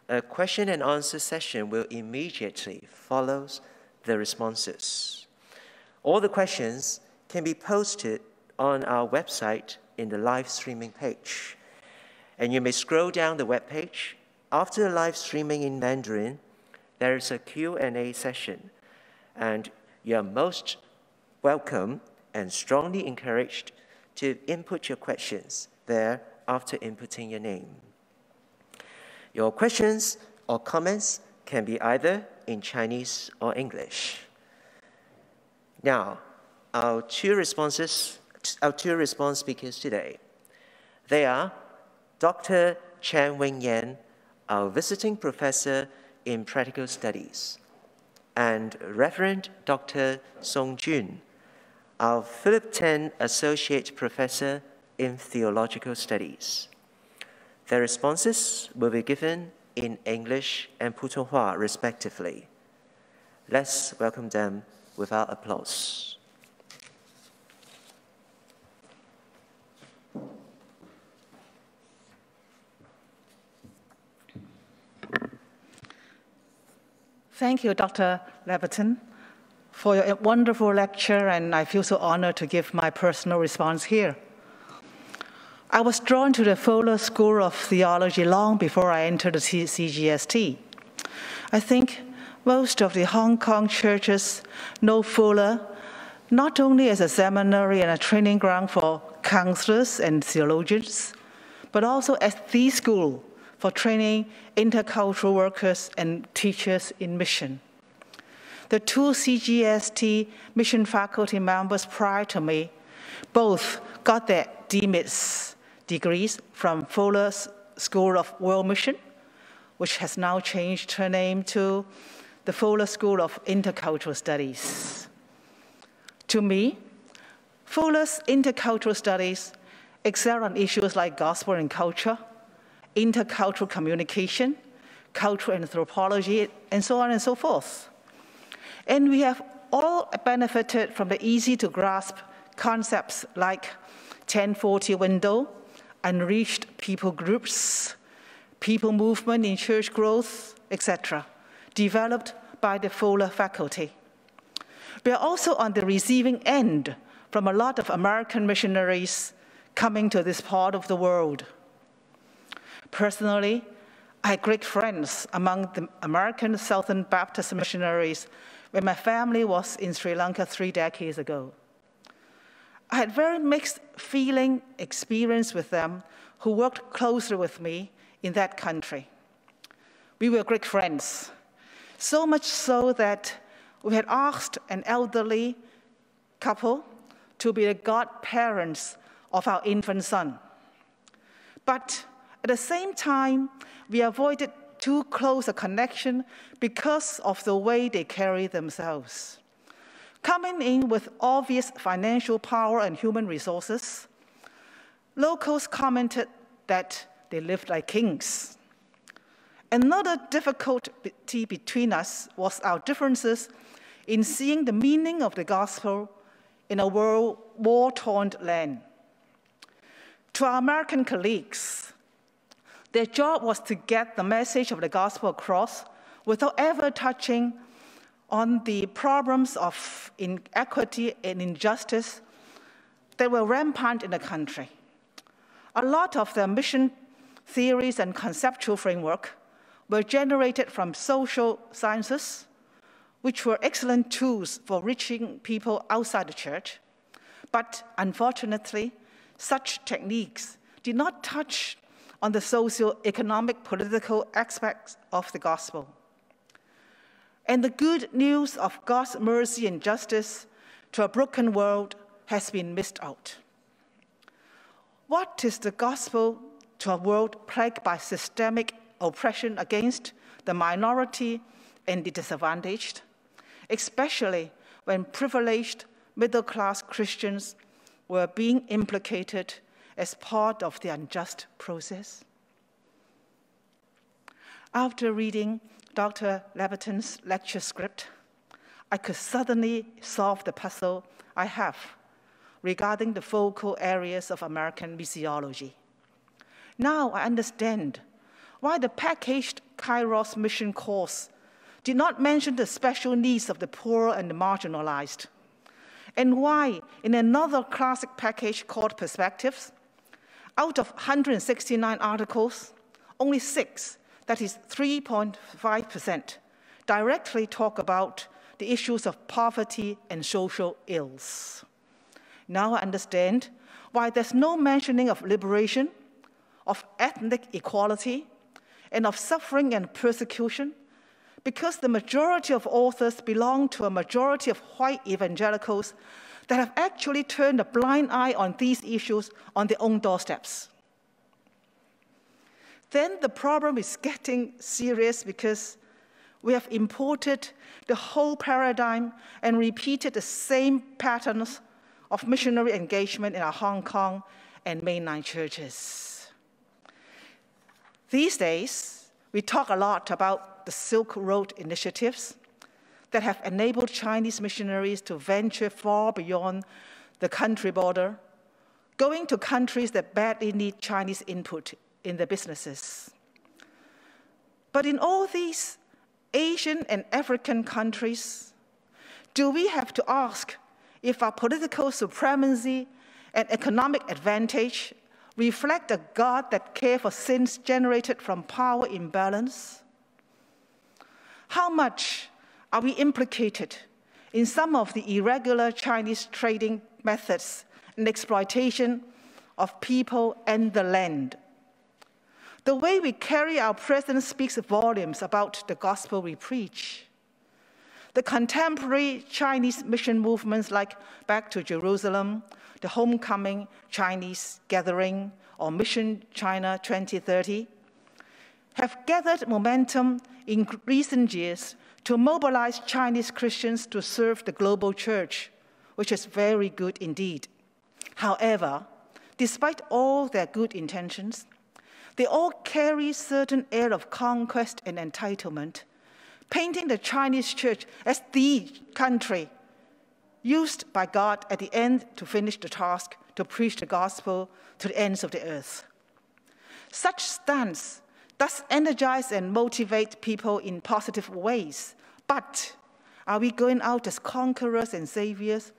a question and answer session will immediately follow the responses. All the questions can be posted on our website in the live streaming page. And you may scroll down the web page. After the live streaming in Mandarin, there is a Q&A session, and you are most welcome and strongly encouraged to input your questions there after inputting your name. Your questions or comments can be either in Chinese or English. Now, our two responses, our two response speakers today, they are Dr. Chan Wing-Yan, our visiting professor in practical studies, and Reverend Dr. Song Jun, our Philip Teng Associate Professor in Theological Studies. Their responses will be given in English and Putonghua, respectively. Let's welcome them without applause. Thank you, Dr. Labberton, for your wonderful lecture, and I feel so honored to give my personal response here. I was drawn to the Fuller School of Theology long before I entered the CGST. I think most of the Hong Kong churches know Fuller not only as a seminary and a training ground for counselors and theologians, but also as the school for training intercultural workers and teachers in mission. The two CGST mission faculty members prior to me both got their DMITs degrees from Fuller School of World Mission, which has now changed her name to the Fuller School of Intercultural Studies. To me, Fuller's intercultural studies excel on issues like gospel and culture, intercultural communication, cultural anthropology, and so on and so forth. And we have all benefited from the easy to grasp concepts like 1040 window, unreached people groups, people movement in church growth, etc., developed by the Fuller faculty. We are also on the receiving end from a lot of American missionaries coming to this part of the world. Personally, I had great friends among the American Southern Baptist missionaries when my family was in Sri Lanka three decades ago. I had very mixed feeling experience with them who worked closely with me in that country. We were great friends, so much so that we had asked an elderly couple to be the godparents of our infant son. But at the same time, we avoided too close a connection because of the way they carry themselves. Coming in with obvious financial power and human resources, locals commented that they lived like kings. Another difficulty between us was our differences in seeing the meaning of the gospel in a world war-torn land. To our American colleagues, their job was to get the message of the gospel across without ever touching on the problems of inequity and injustice that were rampant in the country. A lot of their mission theories and conceptual framework were generated from social sciences, which were excellent tools for reaching people outside the church, But unfortunately, such techniques did not touch on the socio-economic political aspects of the gospel. And the good news of God's mercy and justice to a broken world has been missed out. What is the gospel to a world plagued by systemic oppression against the minority and the disadvantaged, especially when privileged middle class Christians were being implicated as part of the unjust process? After reading Dr. Labberton's lecture script, I could suddenly solve the puzzle I have regarding the focal areas of American missiology. Now I understand why the packaged Kairos mission course did not mention the special needs of the poor and the marginalized, and why in another classic package called Perspectives, out of 169 articles, only six, that is 3.5%, directly talk about the issues of poverty and social ills. Now I understand why there's no mentioning of liberation, of ethnic equality, and of suffering and persecution, because the majority of authors belong to a majority of white evangelicals that have actually turned a blind eye on these issues on their own doorsteps. Then the problem is getting serious because we have imported the whole paradigm and repeated the same patterns of missionary engagement in our Hong Kong and mainland churches. These days, we talk a lot about the Silk Road initiatives that have enabled Chinese missionaries to venture far beyond the country border, going to countries that badly need Chinese input in their businesses. But in all these Asian and African countries, do we have to ask if our political supremacy and economic advantage reflect a God that cares for sins generated from power imbalance? How much are we implicated in some of the irregular Chinese trading methods and exploitation of people and the land? The way we carry our presence speaks volumes about the gospel we preach. The contemporary Chinese mission movements like Back to Jerusalem, the Homecoming Chinese Gathering, or Mission China 2030 have gathered momentum in recent years to mobilize Chinese Christians to serve the global church, which is very good indeed. However, despite all their good intentions, they all carry certain air of conquest and entitlement, painting the Chinese church as the country used by God at the end to finish the task to preach the gospel to the ends of the earth. Such stance does energize and motivate people in positive ways, but are we going out as conquerors and saviors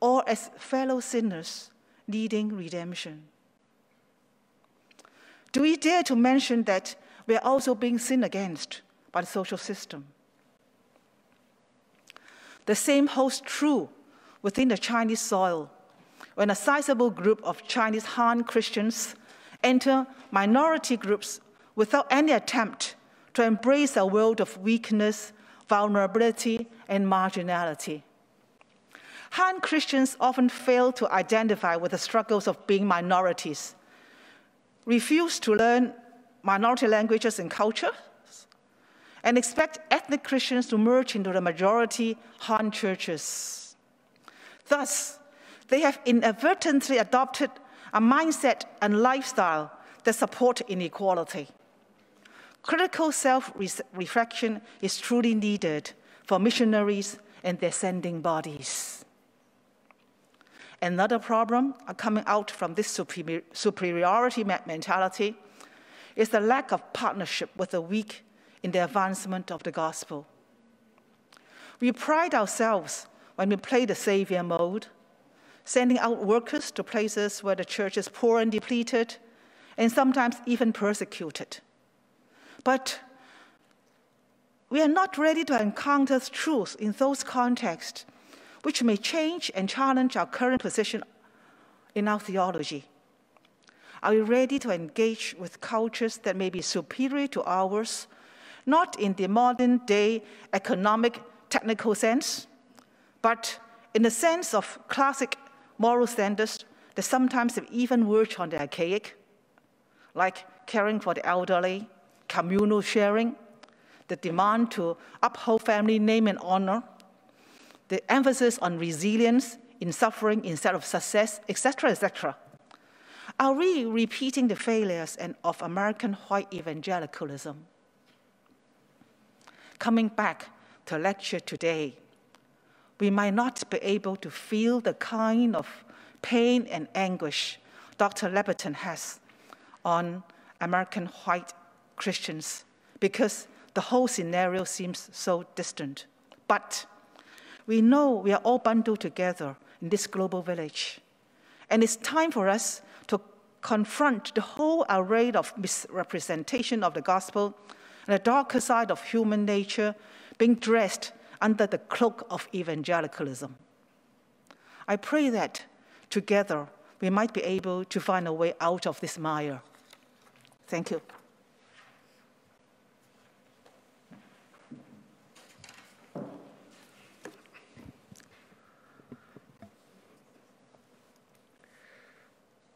or as fellow sinners needing redemption? Do we dare to mention that we are also being sinned against by the social system? The same holds true within the Chinese soil when a sizable group of Chinese Han Christians enter minority groups without any attempt to embrace a world of weakness, vulnerability, and marginality. Han Christians often fail to identify with the struggles of being minorities refuse to learn minority languages and cultures, and expect ethnic Christians to merge into the majority Han churches. Thus, they have inadvertently adopted a mindset and lifestyle that support inequality. Critical self-reflection is truly needed for missionaries and their sending bodies. Another problem coming out from this superiority mentality is the lack of partnership with the weak in the advancement of the gospel. We pride ourselves when we play the savior mode, sending out workers to places where the church is poor and depleted, and sometimes even persecuted. But we are not ready to encounter truth in those contexts which may change and challenge our current position in our theology? Are we ready to engage with cultures that may be superior to ours, not in the modern day economic technical sense, but in the sense of classic moral standards that sometimes have even worked on the archaic, like caring for the elderly, communal sharing, the demand to uphold family name and honor, the emphasis on resilience in suffering instead of success, etc., etc. Are we repeating the failures of American white evangelicalism? Coming back to lecture today, we might not be able to feel the kind of pain and anguish Dr. Labberton has on American white Christians because the whole scenario seems so distant. But we know we are all bundled together in this global village. And it's time for us to confront the whole array of misrepresentation of the gospel and the darker side of human nature being dressed under the cloak of evangelicalism. I pray that together we might be able to find a way out of this mire. Thank you.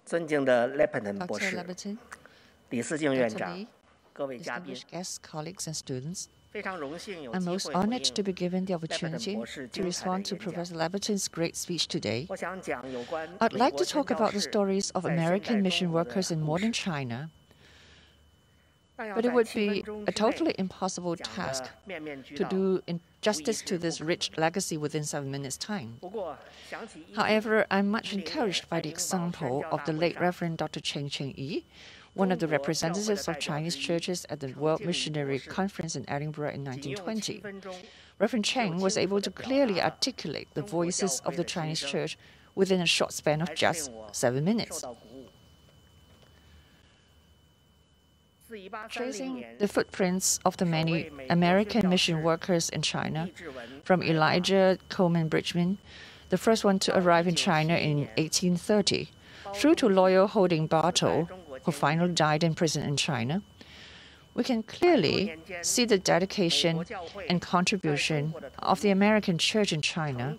尊敬的 Labberton 博士、李思敬院长、各位嘉宾、非常荣幸有 I'm most honored to be given the opportunity to respond to Professor Labberton's great speech today. I'd like to talk about the stories of American mission workers in modern China, but it would be a totally impossible task to do in justice to this rich legacy within seven minutes' time. However, I'm much encouraged by the example of the late Reverend Dr. Cheng Jing Yi, one of the representatives of Chinese churches at the World Missionary Conference in Edinburgh in 1920. Reverend Cheng was able to clearly articulate the voices of the Chinese church within a short span of just seven minutes. Tracing the footprints of the many American mission workers in China, from Elijah Coleman Bridgman, the first one to arrive in China in 1830, through to Loyal Holding Bartle, who finally died in prison in China, we can clearly see the dedication and contribution of the American church in China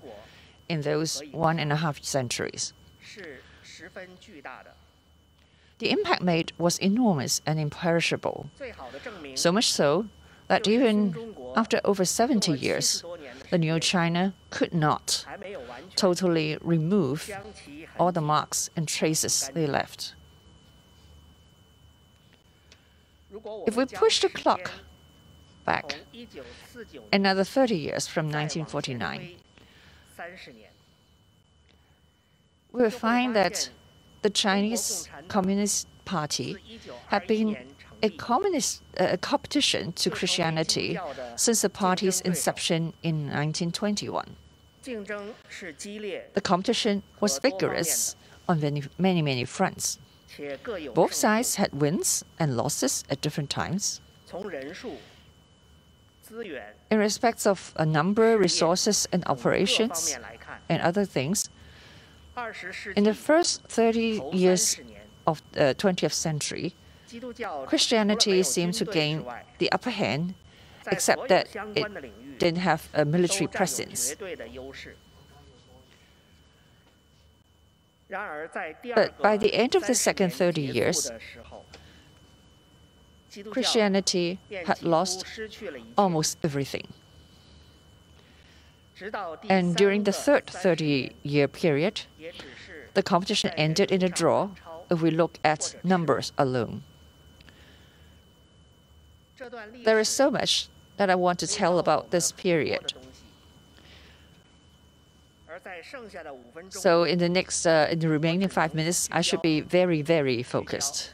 in those one and a half centuries. The impact made was enormous and imperishable. So much so that even after over 70 years, the new China could not totally remove all the marks and traces they left. If we push the clock back another 30 years from 1949, we will find that the Chinese Communist Party had been a communist competition to Christianity since the party's inception in 1921. The competition was vigorous on many, many, many fronts. Both sides had wins and losses at different times. In respects of a number, resources, and operations, and other things, in the first 30 years of the 20th century, Christianity seemed to gain the upper hand, except that it didn't have a military presence. But by the end of the second 30 years, Christianity had lost almost everything. And during the third 30 year period, the competition ended in a draw if we look at numbers alone. There is so much that I want to tell about this period. So in the next, uh, in the remaining five minutes, I should be very, very focused.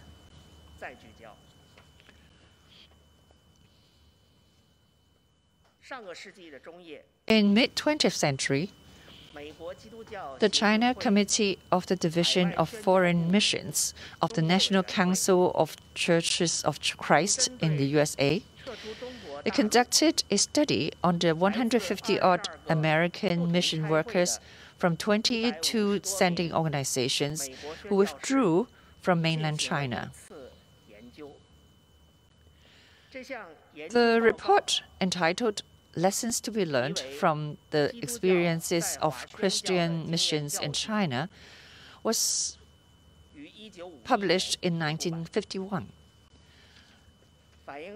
In mid-20th century, the China Committee of the Division of Foreign Missions of the National Council of Churches of Christ in the USA they conducted a study on the 150 odd American mission workers from 22 sending organizations who withdrew from mainland China. The report entitled Lessons to be Learned from the Experiences of Christian Missions in China was published in 1951.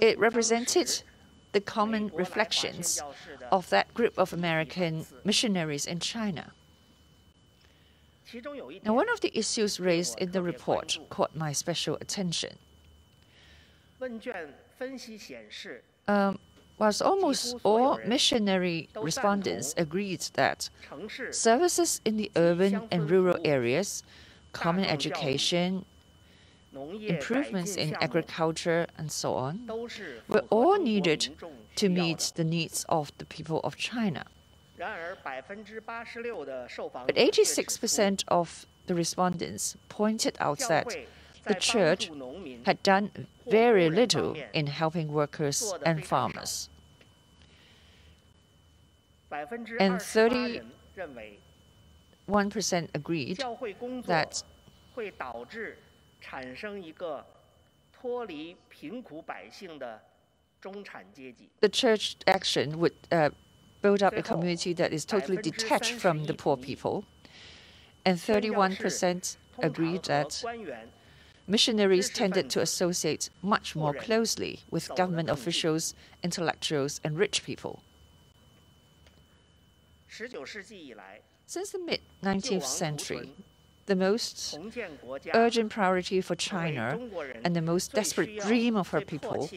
It represented the common reflections of that group of American missionaries in China. Now, one of the issues raised in the report caught my special attention. Um, whilst almost all missionary respondents agreed that services in the urban and rural areas, common education, improvements in agriculture, and so on, were all needed to meet the needs of the people of China. But 86% of the respondents pointed out that the church had done very little in helping workers and farmers. And 31% agreed that the church action would uh, build up a community that is totally detached from the poor people. And 31% agreed that missionaries tended to associate much more closely with government officials, intellectuals, and rich people. Since the mid 19th century, the most urgent priority for China and the most desperate dream of her people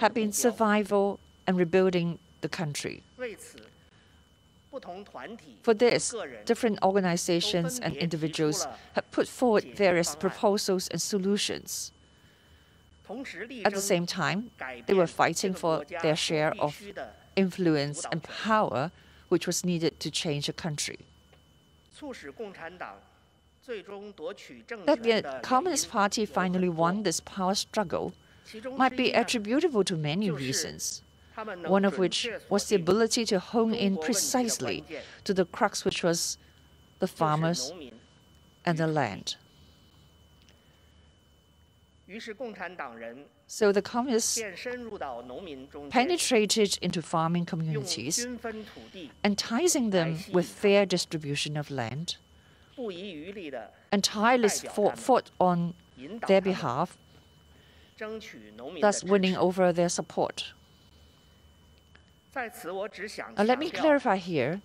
have been survival and rebuilding the country. For this, different organizations and individuals have put forward various proposals and solutions. At the same time, they were fighting for their share of influence and power which was needed to change a country. That the Communist Party finally won this power struggle might be attributable to many reasons one of which was the ability to hone in precisely to the crux which was the farmers and the land. So the communists penetrated into farming communities, enticing them with fair distribution of land, and tirelessly fought, fought on their behalf, thus winning over their support. Uh, let me clarify here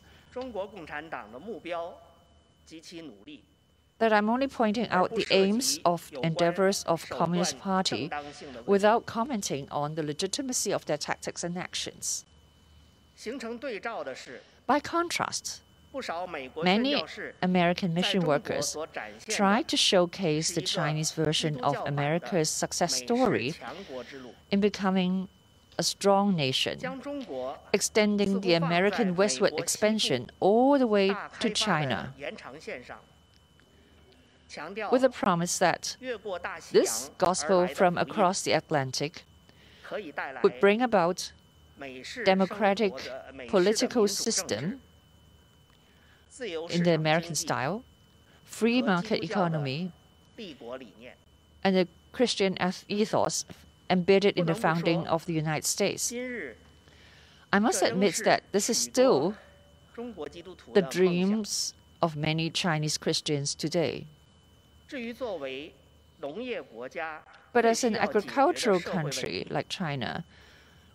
that I'm only pointing out the aims of endeavors of Communist Party without commenting on the legitimacy of their tactics and actions. By contrast, many American mission workers tried to showcase the Chinese version of America's success story in becoming a strong nation, extending the American westward expansion all the way to China, with the promise that this gospel from across the Atlantic would bring about democratic political system in the American style, free market economy, and a Christian ethos embedded in the founding of the United States. I must admit that this is still the dreams of many Chinese Christians today. But as an agricultural country like China,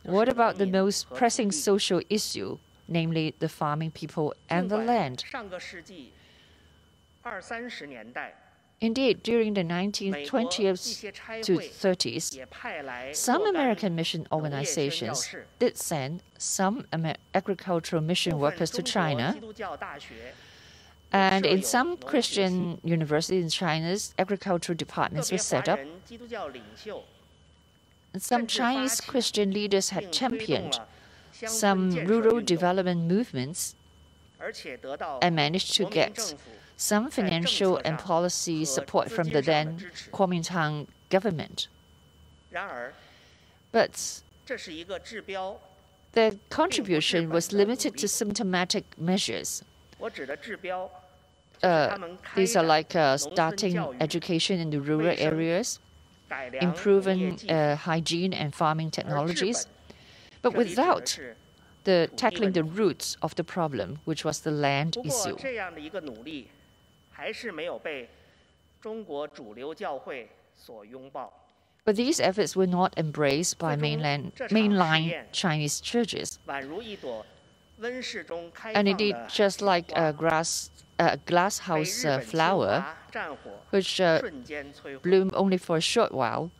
what about the most pressing social issue, namely the farming people and the land? Indeed, during the 1920s to 30s, some American mission organizations did send some agricultural mission workers to China. And in some Christian universities in China's agricultural departments were set up. Some Chinese Christian leaders had championed some rural development movements and managed to get some financial and policy support from the then Kuomintang government. But the contribution was limited to symptomatic measures, Uh, these are like uh, starting education in the rural areas, improving uh, hygiene and farming technologies, but without the tackling the roots of the problem, which was the land issue. But these efforts were not embraced by mainland, mainline Chinese churches. And indeed, just like a grass, uh, glass house uh, flower, which uh, bloomed only for a short while,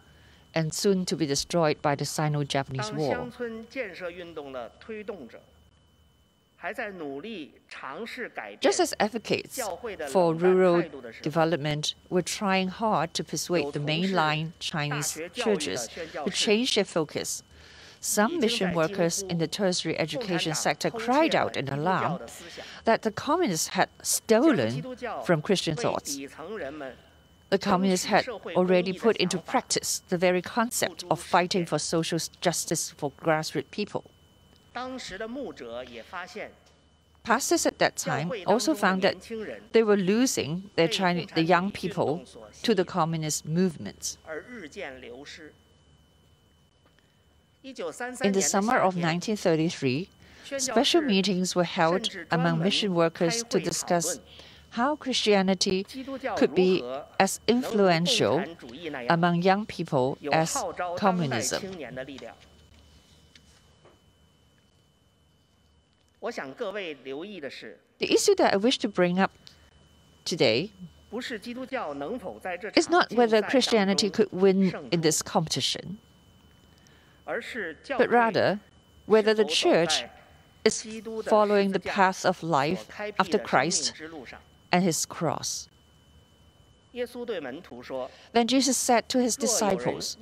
and soon to be destroyed by the Sino-Japanese War. Just as advocates for rural development were trying hard to persuade the mainline Chinese churches to change their focus, some mission workers in the tertiary education sector cried out in alarm that the communists had stolen from Christian thoughts. The communists had already put into practice the very concept of fighting for social justice for grassroots people. Pastors at that time also found that they were losing their Chinese, the young people to the communist movements. In the summer of 1933, special meetings were held among mission workers to discuss how Christianity could be as influential among young people as communism. The issue that I wish to bring up today is not whether Christianity could win in this competition, but rather whether the church is following the path of life after Christ and his cross. Then Jesus said to his disciples,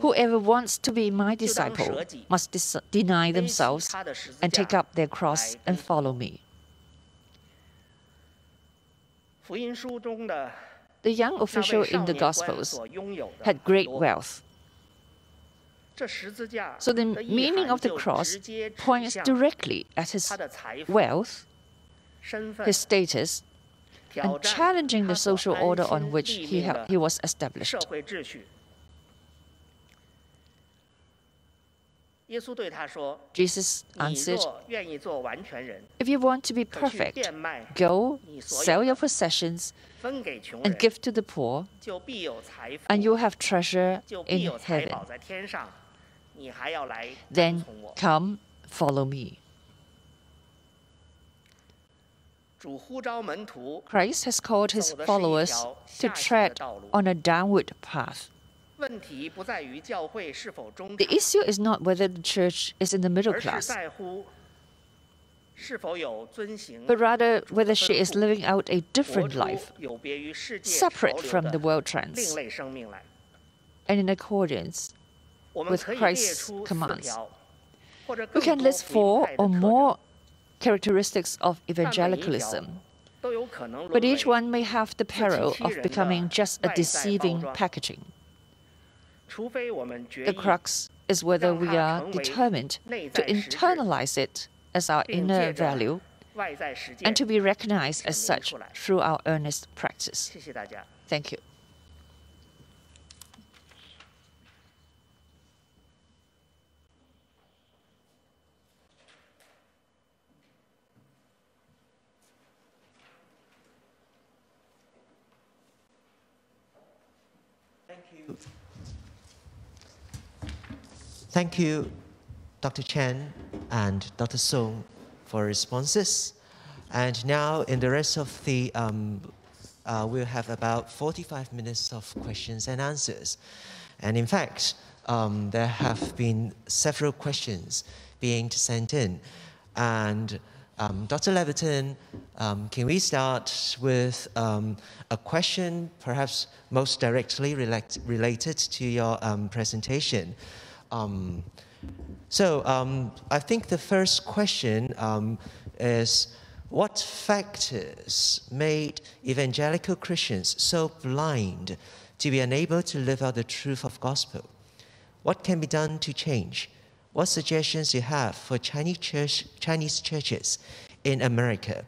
Whoever wants to be my disciple must dis- deny themselves and take up their cross and follow me. The young official in the Gospels had great wealth. So the meaning of the cross points directly at his wealth, his status, and challenging the social order on which he, ha- he was established. Jesus answered, If you want to be perfect, go, sell your possessions, and give to the poor, and you'll have treasure in heaven. Then come, follow me. Christ has called his followers to tread on a downward path. The issue is not whether the church is in the middle class, but rather whether she is living out a different life, separate from the world trends, and in accordance with Christ's commands. We can list four or more characteristics of evangelicalism, but each one may have the peril of becoming just a deceiving packaging. The crux is whether we are determined to internalize it as our inner value and to be recognized as such through our earnest practice. Thank you. Thank you, Dr. Chen and Dr. Song, for responses. And now, in the rest of the, um, uh, we'll have about 45 minutes of questions and answers. And in fact, um, there have been several questions being sent in. And um, Dr. Labberton, um, can we start with um, a question perhaps most directly relate, related to your um, presentation? Um, so um, I think the first question um, is what factors made evangelical Christians so blind to be unable to live out the truth of gospel? What can be done to change? What suggestions you have for Chinese, church, Chinese churches in America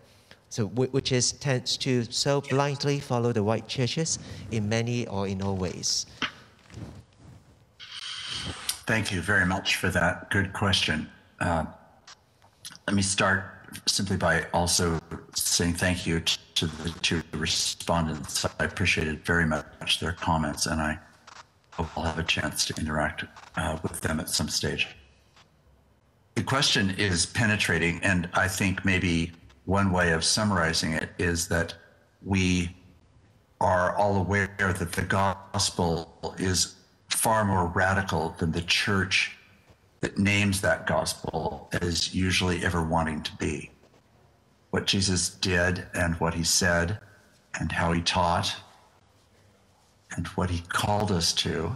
so which is tends to so blindly follow the white churches in many or in all ways? Thank you very much for that good question. Uh, let me start simply by also saying thank you to the two respondents. I appreciated very much their comments, and I hope I'll have a chance to interact uh, with them at some stage. The question is penetrating, and I think maybe one way of summarizing it is that we are all aware that the gospel is far more radical than the church that names that gospel as usually ever wanting to be. What Jesus did and what he said and how he taught and what he called us to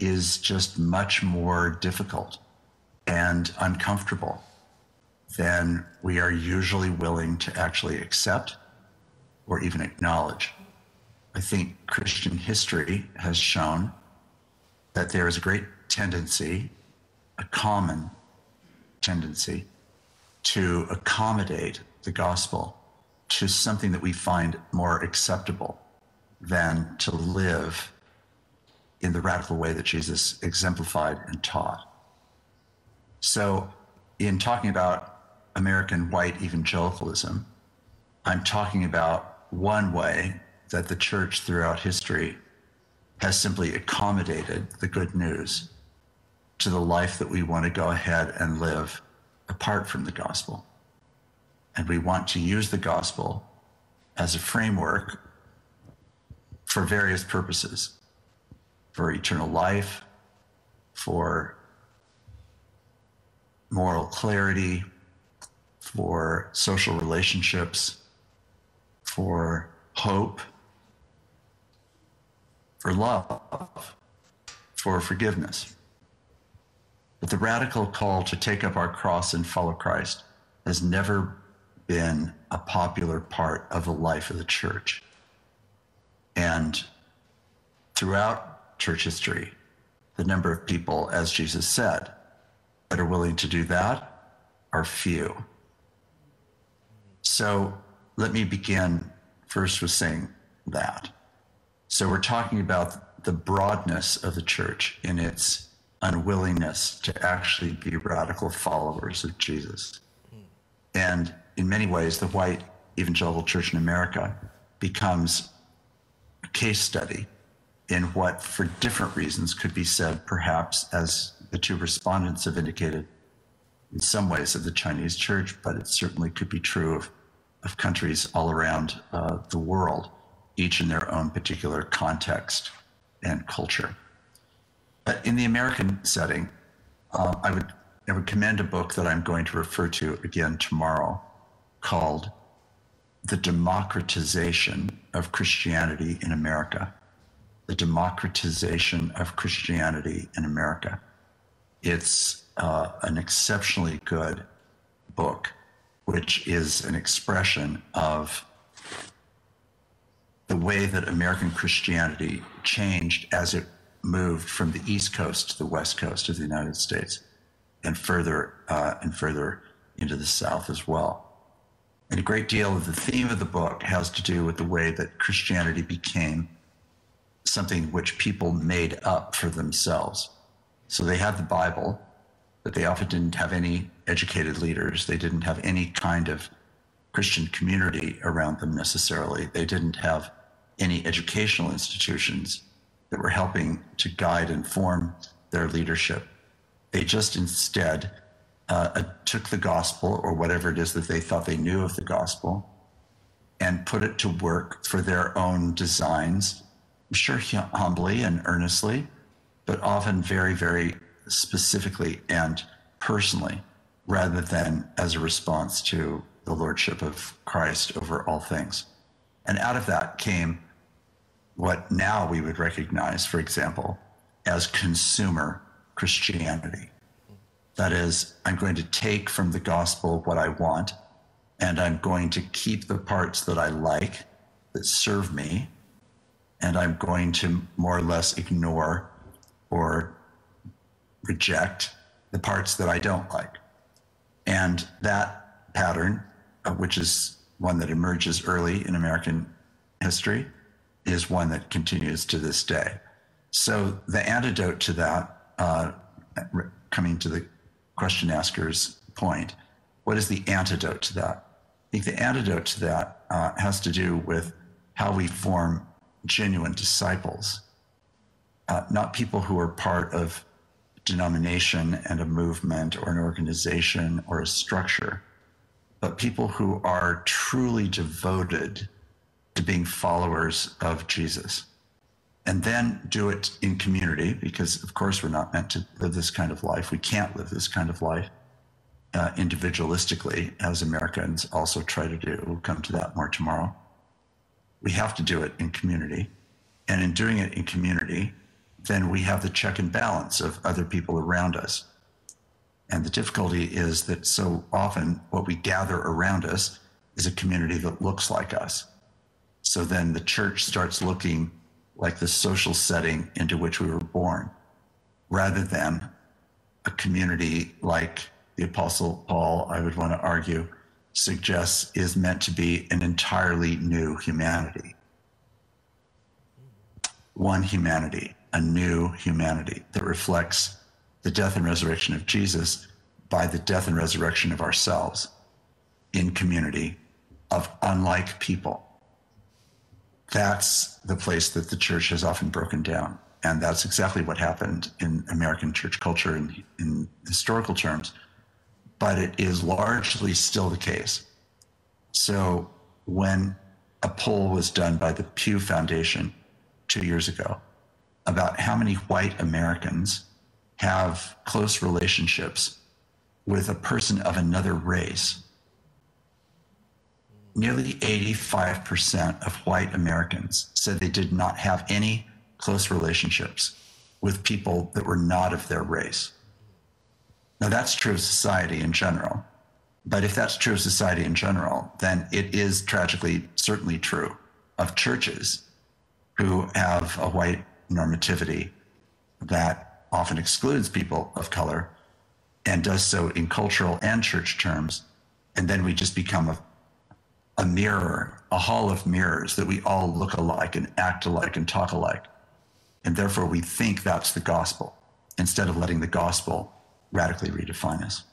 is just much more difficult and uncomfortable than we are usually willing to actually accept or even acknowledge. I think Christian history has shown that there is a great tendency, a common tendency, to accommodate the gospel to something that we find more acceptable than to live in the radical way that Jesus exemplified and taught. So, in talking about American white evangelicalism. I'm talking about one way that the church throughout history has simply accommodated the good news to the life that we want to go ahead and live apart from the gospel. And we want to use the gospel as a framework for various purposes for eternal life, for moral clarity, for social relationships, for hope, for love, for forgiveness. But the radical call to take up our cross and follow Christ has never been a popular part of the life of the church. And throughout church history, the number of people, as Jesus said, that are willing to do that are few. So let me begin first with saying that. So we're talking about the broadness of the church in its unwillingness to actually be radical followers of Jesus. And in many ways, the white evangelical church in America becomes a case study in what, for different reasons, could be said, perhaps, as the two respondents have indicated, in some ways of the Chinese church, but it certainly could be true of of countries all around uh, the world, each in their own particular context and culture. But in the American setting, uh, I would I would commend a book that I'm going to refer to again tomorrow, called "The Democratization of Christianity in America." The democratization of Christianity in America. It's uh, an exceptionally good book which is an expression of the way that American Christianity changed as it moved from the East Coast to the West Coast of the United States, and further uh, and further into the South as well. And a great deal of the theme of the book has to do with the way that Christianity became something which people made up for themselves. So they had the Bible, but they often didn't have any educated leaders. They didn't have any kind of Christian community around them necessarily. They didn't have any educational institutions that were helping to guide and form their leadership. They just instead uh, took the gospel or whatever it is that they thought they knew of the gospel and put it to work for their own designs, I'm sure humbly and earnestly, but often very, very specifically and personally rather than as a response to the lordship of Christ over all things. And out of that came what now we would recognize, for example, as consumer Christianity. That is, I'm going to take from the gospel what I want, and I'm going to keep the parts that I like that serve me, and I'm going to more or less ignore or reject the parts that I don't like. And that pattern, uh, which is one that emerges early in American history, is one that continues to this day. So the antidote to that, uh, coming to the question asker's point, what is the antidote to that? I think the antidote to that uh, has to do with how we form genuine disciples, uh, not people who are part of denomination and a movement or an organization or a structure, but people who are truly devoted to being followers of Jesus. And then do it in community, because of course we're not meant to live this kind of life. We can't live this kind of life uh, individualistically, as Americans also try to do. We'll come to that more tomorrow. We have to do it in community. And in doing it in community, then we have the check and balance of other people around us. And the difficulty is that so often what we gather around us is a community that looks like us. So then the church starts looking like the social setting into which we were born, rather than a community like the Apostle Paul, I would want to argue, suggests is meant to be an entirely new humanity. One humanity, a new humanity that reflects the death and resurrection of Jesus by the death and resurrection of ourselves in community of unlike people. That's the place that the church has often broken down. And that's exactly what happened in American church culture in, in historical terms. But it is largely still the case. So when a poll was done by the Pew Foundation two years ago about how many white Americans have close relationships with a person of another race, nearly 85% of white Americans said they did not have any close relationships with people that were not of their race. Now, that's true of society in general. But if that's true of society in general, then it is tragically certainly true of churches who have a white normativity that often excludes people of color and does so in cultural and church terms. And then we just become a, a mirror, a hall of mirrors that we all look alike and act alike and talk alike. And therefore, we think that's the gospel instead of letting the gospel radically redefine us.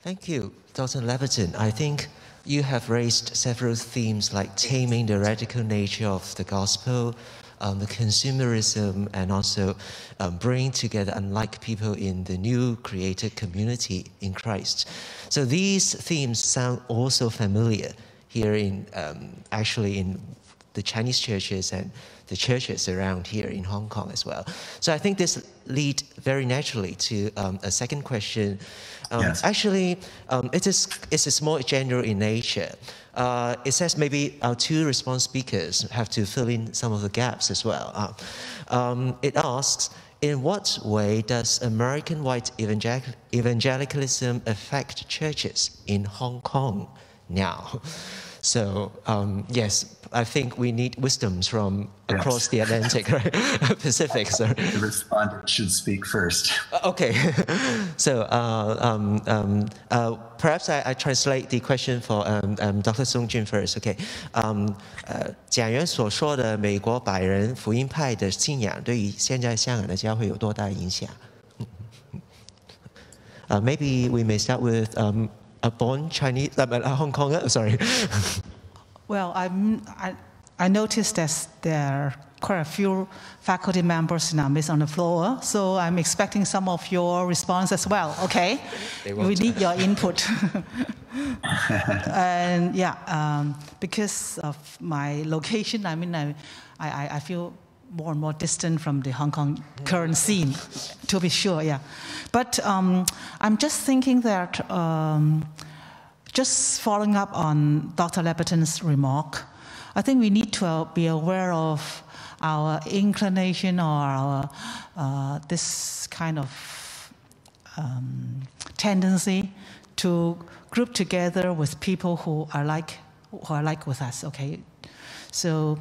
Thank you, Dr. Labberton. I think you have raised several themes like taming the radical nature of the gospel, um, the consumerism, and also um, bringing together unlike people in the new created community in Christ. So these themes sound also familiar here in um, actually in the Chinese churches and the churches around here in Hong Kong as well. So I think this lead very naturally to um, a second question. Um, yes. Actually, um, it is it is more general in nature. Uh, it says maybe our two response speakers have to fill in some of the gaps as well. Uh, um, it asks, in what way does American white evangel- evangelicalism affect churches in Hong Kong now? So um, yes, I think we need wisdoms from yes. across the Atlantic, right? Pacific. Sorry. The respondent should speak first. Uh, okay. so uh, um, um, uh, perhaps I, I, translate the question for um, um, Dr. Sung Jun first. Okay. 嗯呃，蒋元所说的美国白人福音派的信仰对于现在香港的教会有多大影响？Uh, maybe we may start with um, a born Chinese, uh, Hong Konger, sorry. well, I'm, I, I noticed that there are quite a few faculty members in our midst on the floor, so I'm expecting some of your response as well, okay? we need your input. and yeah, um, because of my location, I mean, I, I, I feel more and more distant from the Hong Kong current scene, to be sure, yeah. But um, I'm just thinking that, um, just following up on Dr. Labberton's remark, I think we need to uh, be aware of our inclination or our, uh, this kind of um, tendency to group together with people who are like, who are like with us, okay? So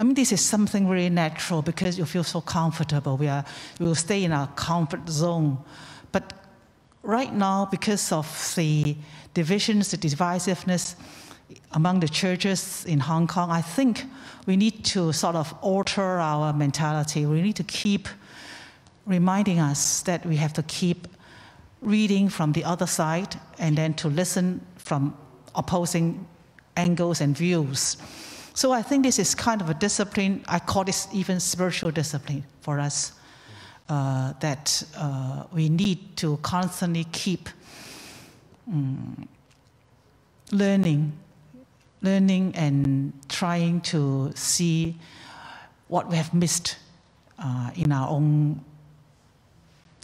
I mean, this is something really natural because you feel so comfortable. We are, we will stay in our comfort zone. But right now, because of the divisions, the divisiveness among the churches in Hong Kong, I think we need to sort of alter our mentality. We need to keep reminding us that we have to keep reading from the other side and then to listen from opposing angles and views. So I think this is kind of a discipline, I call this even spiritual discipline for us, uh, that uh, we need to constantly keep um, learning, learning and trying to see what we have missed uh, in our own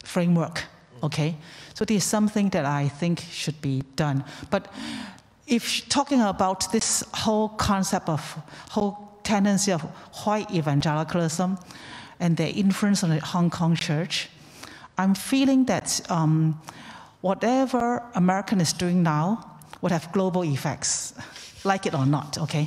framework, okay? So this is something that I think should be done. But if talking about this whole concept of whole tendency of white evangelicalism and their influence on the Hong Kong church, I'm feeling that um, whatever American is doing now would have global effects, like it or not, okay?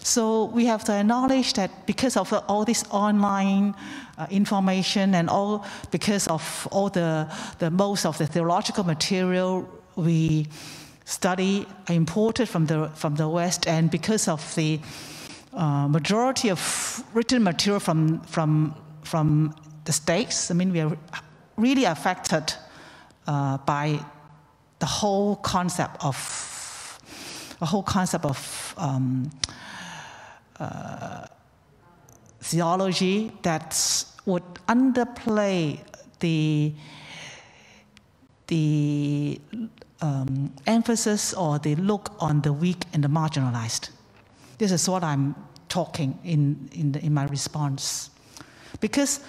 So we have to acknowledge that because of all this online uh, information and all because of all the, the most of the theological material we study imported from the, from the West, and because of the uh, majority of written material from, from, from the States, I mean, we are really affected uh, by the whole concept of, the whole concept of um, uh, theology that would underplay the, the um, emphasis or the look on the weak and the marginalized. This is what I'm talking in, in, the, in my response. Because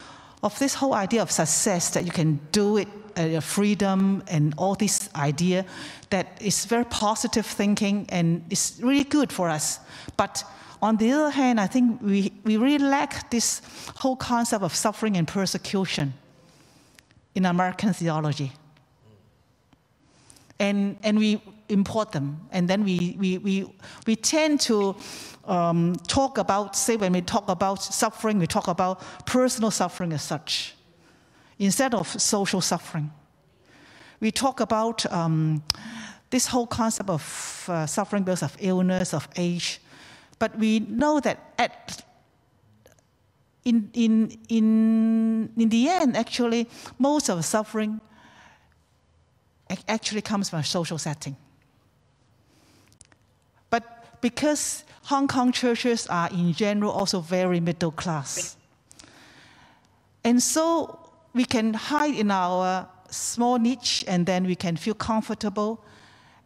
of this whole idea of success that you can do it, uh, freedom and all this idea that is very positive thinking and it's really good for us. But on the other hand, I think we, we really lack this whole concept of suffering and persecution in American theology and, and we import them. And then we, we, we, we tend to um, talk about, say, when we talk about suffering, we talk about personal suffering as such, instead of social suffering. We talk about um, this whole concept of uh, suffering because of illness, of age, but we know that at in, in, in, in the end, actually, most of suffering actually comes from a social setting. But because Hong Kong churches are in general also very middle class, and so we can hide in our small niche and then we can feel comfortable.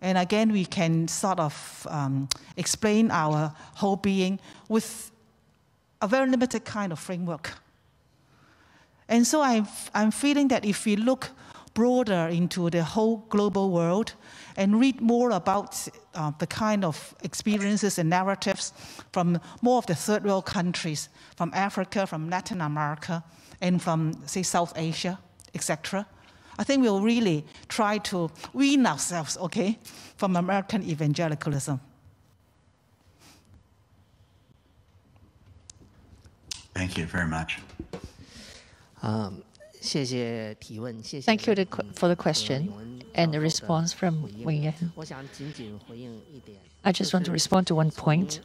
And again, we can sort of um, explain our whole being with a very limited kind of framework. And so I'm, I'm feeling that if we look broader into the whole global world and read more about uh, the kind of experiences and narratives from more of the third world countries, from Africa, from Latin America, and from, say, South Asia, etc. I think we'll really try to wean ourselves, okay, from American evangelicalism. Thank you very much. Um, Thank you for the question and the response from Wing Yan. I just want to respond to one point.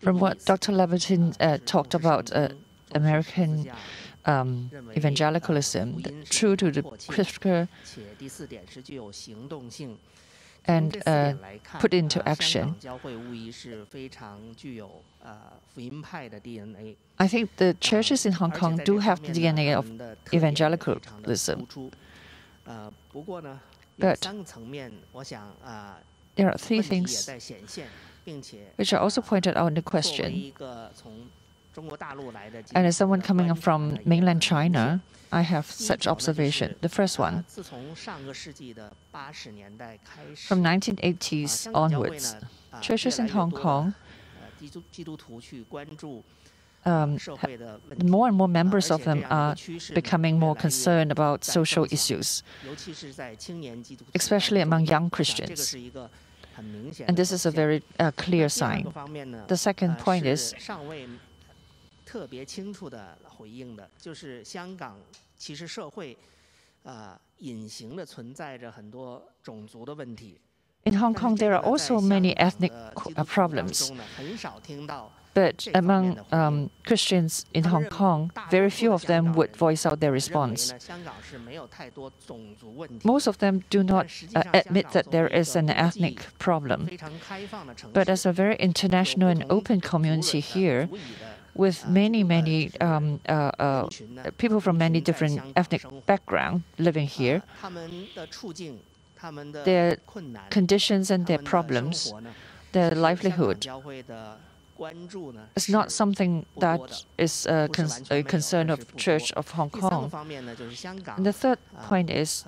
From what Dr. Labberton uh, talked about uh, American um, evangelicalism, true to the scripture and uh, put into action. I think the churches in Hong Kong do have the DNA of evangelicalism. But there are three things which are also pointed out in the question. And as someone coming from mainland China, I have such observation. The first one, from 1980s onwards, churches in Hong Kong um, more and more members of them are becoming more concerned about social issues, especially among young Christians. And this is a very uh, clear sign. The second point is 特别清楚的回应的，就是香港其实社会，呃，隐形的存在着很多种族的问题。In Hong Kong, there are also many ethnic problems. But among um, Christians in Hong Kong, very few of them would voice out their response. Most of them do not uh, admit that there is an ethnic problem. But as a very international and open community here, with many, many um, uh, uh, people from many different ethnic backgrounds living here, their conditions and their problems, their livelihood, is not something that is a, con a, concern of Church of Hong Kong. And the third point is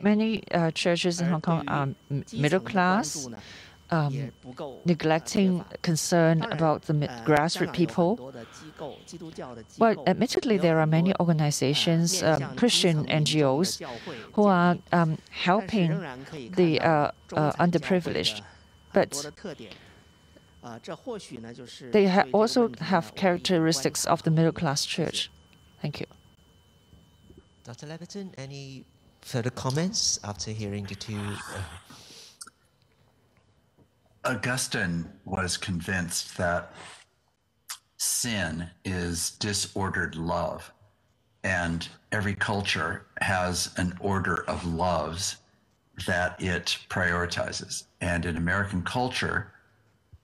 many uh, churches in Hong Kong are middle class, um, neglecting concern about the grassroots people. Well, admittedly, there are many organizations, um, Christian NGOs, who are um, helping the uh, uh, underprivileged. But they ha also have characteristics of the middle class church. Thank you. Dr. Labberton, any further comments after hearing the two? Uh... Augustine was convinced that sin is disordered love, and every culture has an order of loves that it prioritizes. And in American culture,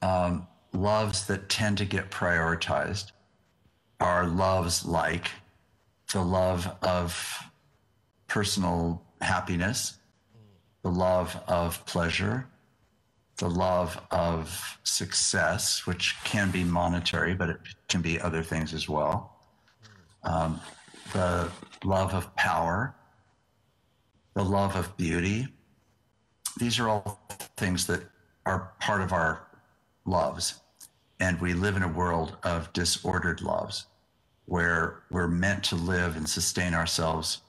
um, loves that tend to get prioritized are loves like the love of personal happiness, the love of pleasure, the love of success, which can be monetary, but it can be other things as well. Um, the love of power, the love of beauty, these are all things that are part of our loves. And we live in a world of disordered loves where we're meant to live and sustain ourselves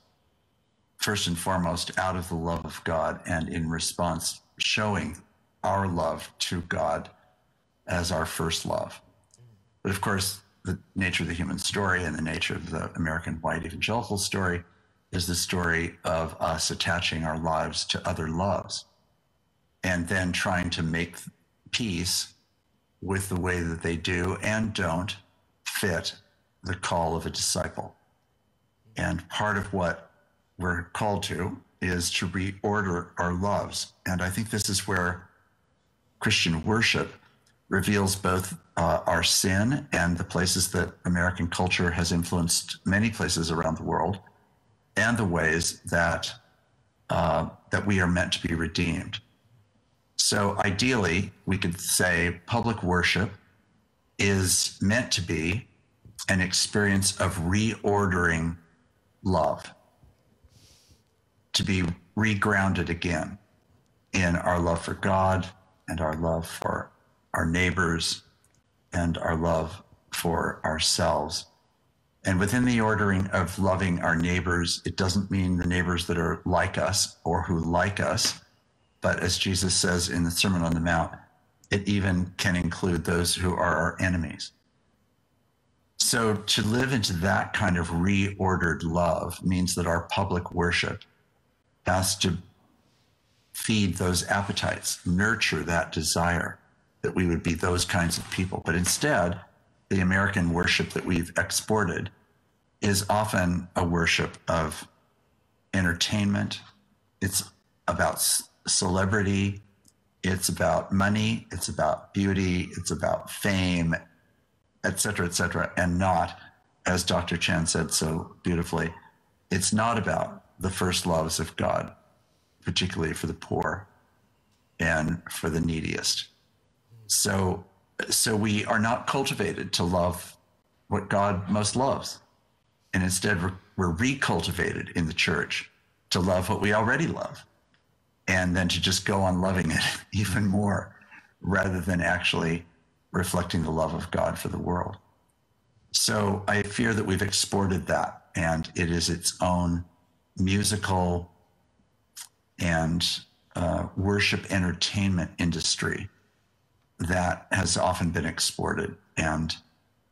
first and foremost out of the love of God and in response showing our love to God as our first love. But of course, the nature of the human story and the nature of the American white evangelical story is the story of us attaching our lives to other loves and then trying to make peace with the way that they do and don't fit the call of a disciple. And part of what we're called to is to reorder our loves. And I think this is where Christian worship reveals both uh, our sin and the places that American culture has influenced many places around the world, and the ways that uh, that we are meant to be redeemed. So ideally, we could say public worship is meant to be an experience of reordering love, to be regrounded again in our love for God and our love for our neighbors and our love for ourselves. And within the ordering of loving our neighbors, it doesn't mean the neighbors that are like us or who like us but as Jesus says in the Sermon on the Mount, it even can include those who are our enemies. So to live into that kind of reordered love means that our public worship has to feed those appetites, nurture that desire that we would be those kinds of people. But instead, the American worship that we've exported is often a worship of entertainment. It's about celebrity, it's about money, it's about beauty, it's about fame, et cetera, et cetera, and not, as Dr. Chan said so beautifully, it's not about the first loves of God, particularly for the poor and for the neediest. So, so we are not cultivated to love what God most loves. And instead, we're, we're recultivated in the church to love what we already love and then to just go on loving it even more rather than actually reflecting the love of God for the world. So I fear that we've exported that and it is its own musical and uh, worship entertainment industry that has often been exported and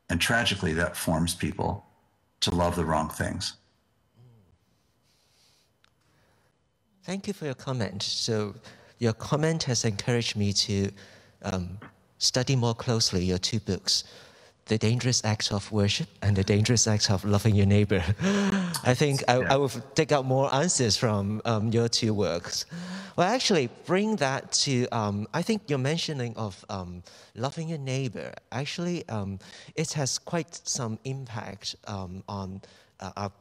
and tragically that forms people to love the wrong things. Thank you for your comment. So your comment has encouraged me to um, study more closely your two books the dangerous act of worship and the dangerous act of loving your neighbor. I think I, I, will take out more answers from um, your two works. Well, actually, bring that to, um, I think your mentioning of um, loving your neighbor, actually, um, it has quite some impact um, on uh, our,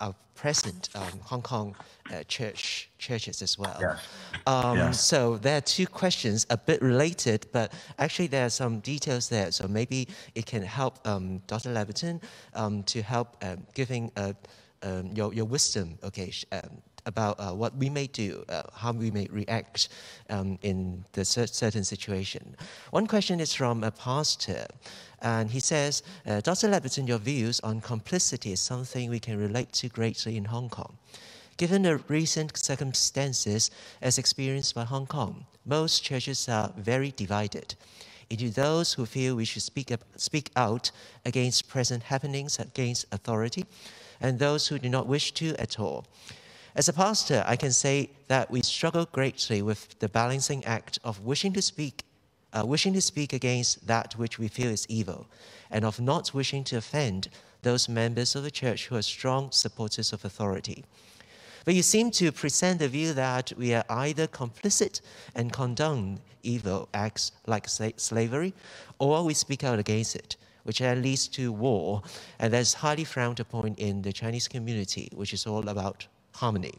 our, present um, Hong Kong uh, church churches as well. Yeah. Um, yeah. So there are two questions, a bit related, but actually there are some details there. So maybe it can help um, Dr. Labberton um, to help um, giving uh, um, your, your wisdom, okay, about uh, what we may do, uh, how we may react um, in the cer certain situation. One question is from a pastor, and he says, uh, Dr. Labberton, your views on complicity is something we can relate to greatly in Hong Kong. Given the recent circumstances as experienced by Hong Kong, most churches are very divided into those who feel we should speak, up, speak out against present happenings against authority, and those who do not wish to at all. As a pastor, I can say that we struggle greatly with the balancing act of wishing to speak, uh, wishing to speak against that which we feel is evil, and of not wishing to offend those members of the church who are strong supporters of authority. But you seem to present the view that we are either complicit and condone evil acts like slavery, or we speak out against it, which then leads to war, and that's highly frowned upon in the Chinese community, which is all about harmony.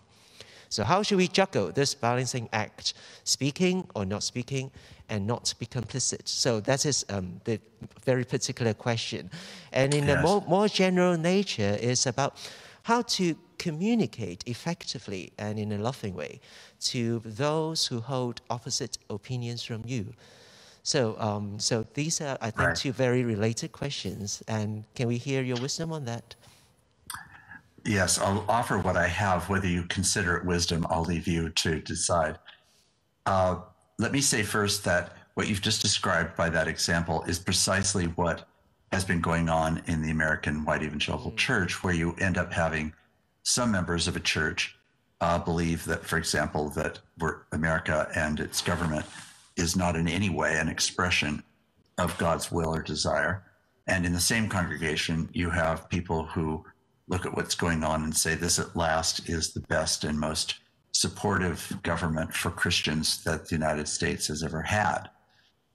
So how should we juggle this balancing act, speaking or not speaking, and not be complicit? So that is um, the very particular question. And in yes. a more, more general nature is about how to communicate effectively and in a loving way to those who hold opposite opinions from you. So, um, so these are, I think, right. two very related questions. And can we hear your wisdom on that? Yes, I'll offer what I have. Whether you consider it wisdom, I'll leave you to decide. Uh, let me say first that what you've just described by that example is precisely what has been going on in the American white evangelical mm. church, where you end up having some members of a church uh, believe that, for example, that America and its government is not in any way an expression of God's will or desire. And in the same congregation, you have people who look at what's going on and say this at last is the best and most supportive government for Christians that the United States has ever had.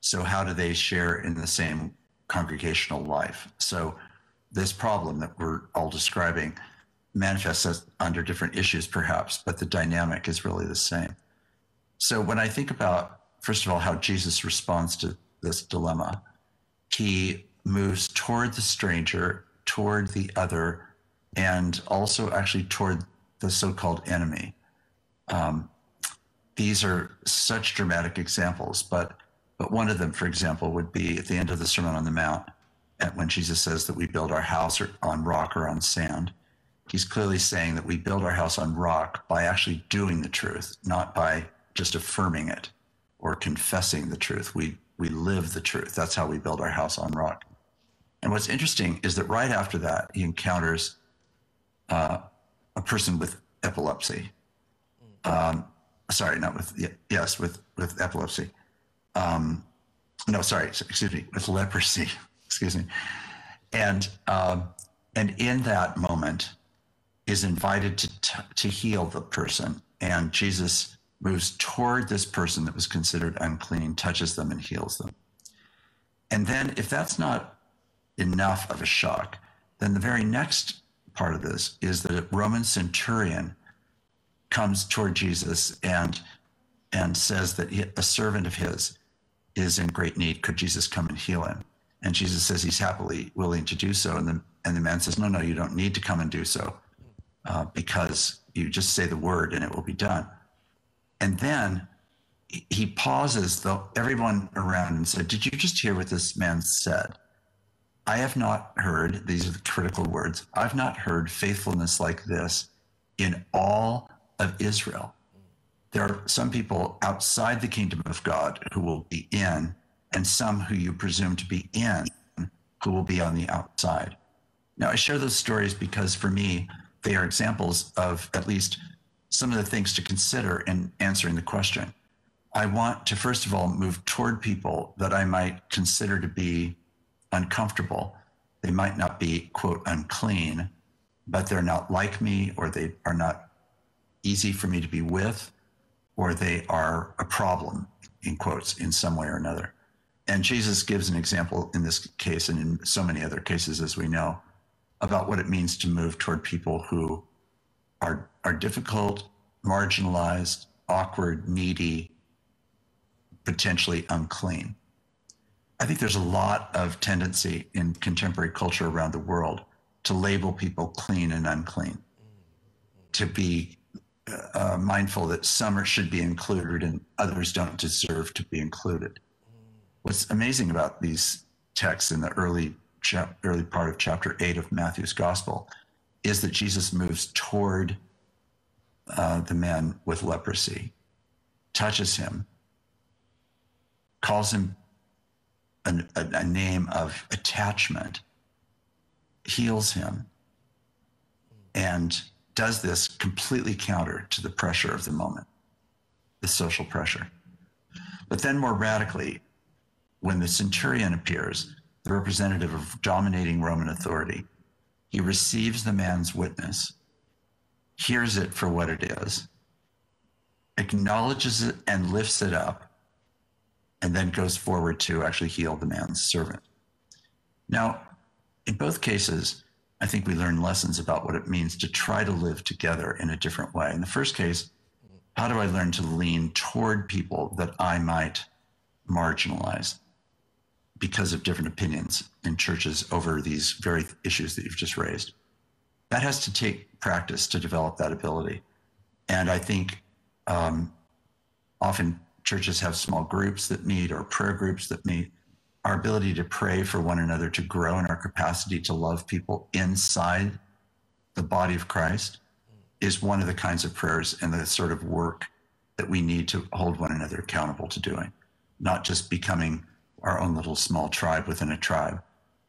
So, how do they share in the same congregational life? So, this problem that we're all describing manifests under different issues, perhaps, but the dynamic is really the same. So, when I think about, first of all, how Jesus responds to this dilemma, he moves toward the stranger, toward the other, and also actually toward the so-called enemy. Um, these are such dramatic examples, but but one of them, for example, would be at the end of the Sermon on the Mount, when Jesus says that we build our house on rock or on sand. He's clearly saying that we build our house on rock by actually doing the truth, not by just affirming it or confessing the truth. We we live the truth. That's how we build our house on rock. And what's interesting is that right after that, he encounters uh, a person with epilepsy. Um, sorry, not with yes, with with epilepsy. Um, no, sorry, excuse me, with leprosy. excuse me, and um, and in that moment is invited to t- to heal the person, and Jesus moves toward this person that was considered unclean, touches them, and heals them. And then, if that's not enough of a shock, then the very next part of this is that a Roman centurion comes toward Jesus and and says that a servant of his is in great need. Could Jesus come and heal him? And Jesus says he's happily willing to do so. And the and the man says, No, no, you don't need to come and do so, uh, because you just say the word and it will be done. And then he pauses, though everyone around and said, Did you just hear what this man said? I have not heard, these are the critical words, I've not heard faithfulness like this in all of Israel. There are some people outside the kingdom of God who will be in and some who you presume to be in who will be on the outside. Now, I share those stories because for me, they are examples of at least some of the things to consider in answering the question. I want to, first of all, move toward people that I might consider to be uncomfortable. They might not be, quote, unclean, but they're not like me or they are not easy for me to be with or they are a problem, in quotes, in some way or another. And Jesus gives an example in this case and in so many other cases, as we know, about what it means to move toward people who are, are difficult, marginalized, awkward, needy, potentially unclean. I think there's a lot of tendency in contemporary culture around the world to label people clean and unclean, to be uh, mindful that some should be included and others don't deserve to be included. What's amazing about these texts in the early chap- early part of chapter eight of Matthew's Gospel is that Jesus moves toward uh, the man with leprosy, touches him, calls him a, a name of attachment, heals him, and does this completely counter to the pressure of the moment, the social pressure. But then, more radically, when the centurion appears, the representative of dominating Roman authority, he receives the man's witness, hears it for what it is, acknowledges it and lifts it up, and then goes forward to actually heal the man's servant. Now, in both cases, I think we learn lessons about what it means to try to live together in a different way. In the first case, how do I learn to lean toward people that I might marginalize because of different opinions in churches over these very issues that you've just raised? That has to take practice to develop that ability. And I think um, often churches have small groups that meet or prayer groups that meet our ability to pray for one another to grow in our capacity to love people inside the body of Christ is one of the kinds of prayers and the sort of work that we need to hold one another accountable to doing, not just becoming our own little small tribe within a tribe,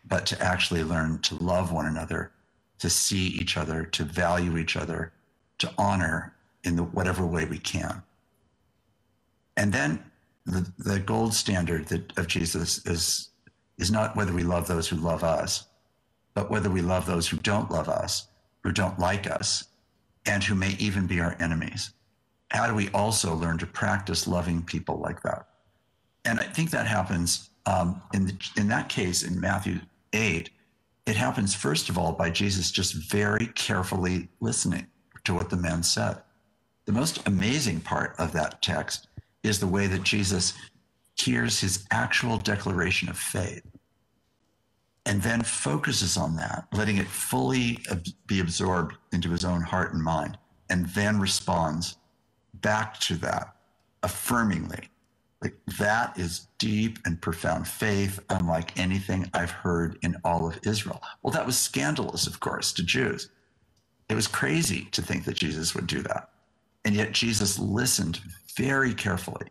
but to actually learn to love one another, to see each other, to value each other, to honor in the whatever way we can. And then the, the gold standard that, of Jesus is, is not whether we love those who love us, but whether we love those who don't love us, who don't like us, and who may even be our enemies. How do we also learn to practice loving people like that? And I think that happens um, in, the, in that case in Matthew 8. It happens, first of all, by Jesus just very carefully listening to what the man said. The most amazing part of that text is the way that Jesus hears his actual declaration of faith and then focuses on that, letting it fully be absorbed into his own heart and mind, and then responds back to that affirmingly. Like that is deep and profound faith, unlike anything I've heard in all of Israel. Well, that was scandalous, of course, to Jews. It was crazy to think that Jesus would do that. And yet Jesus listened very carefully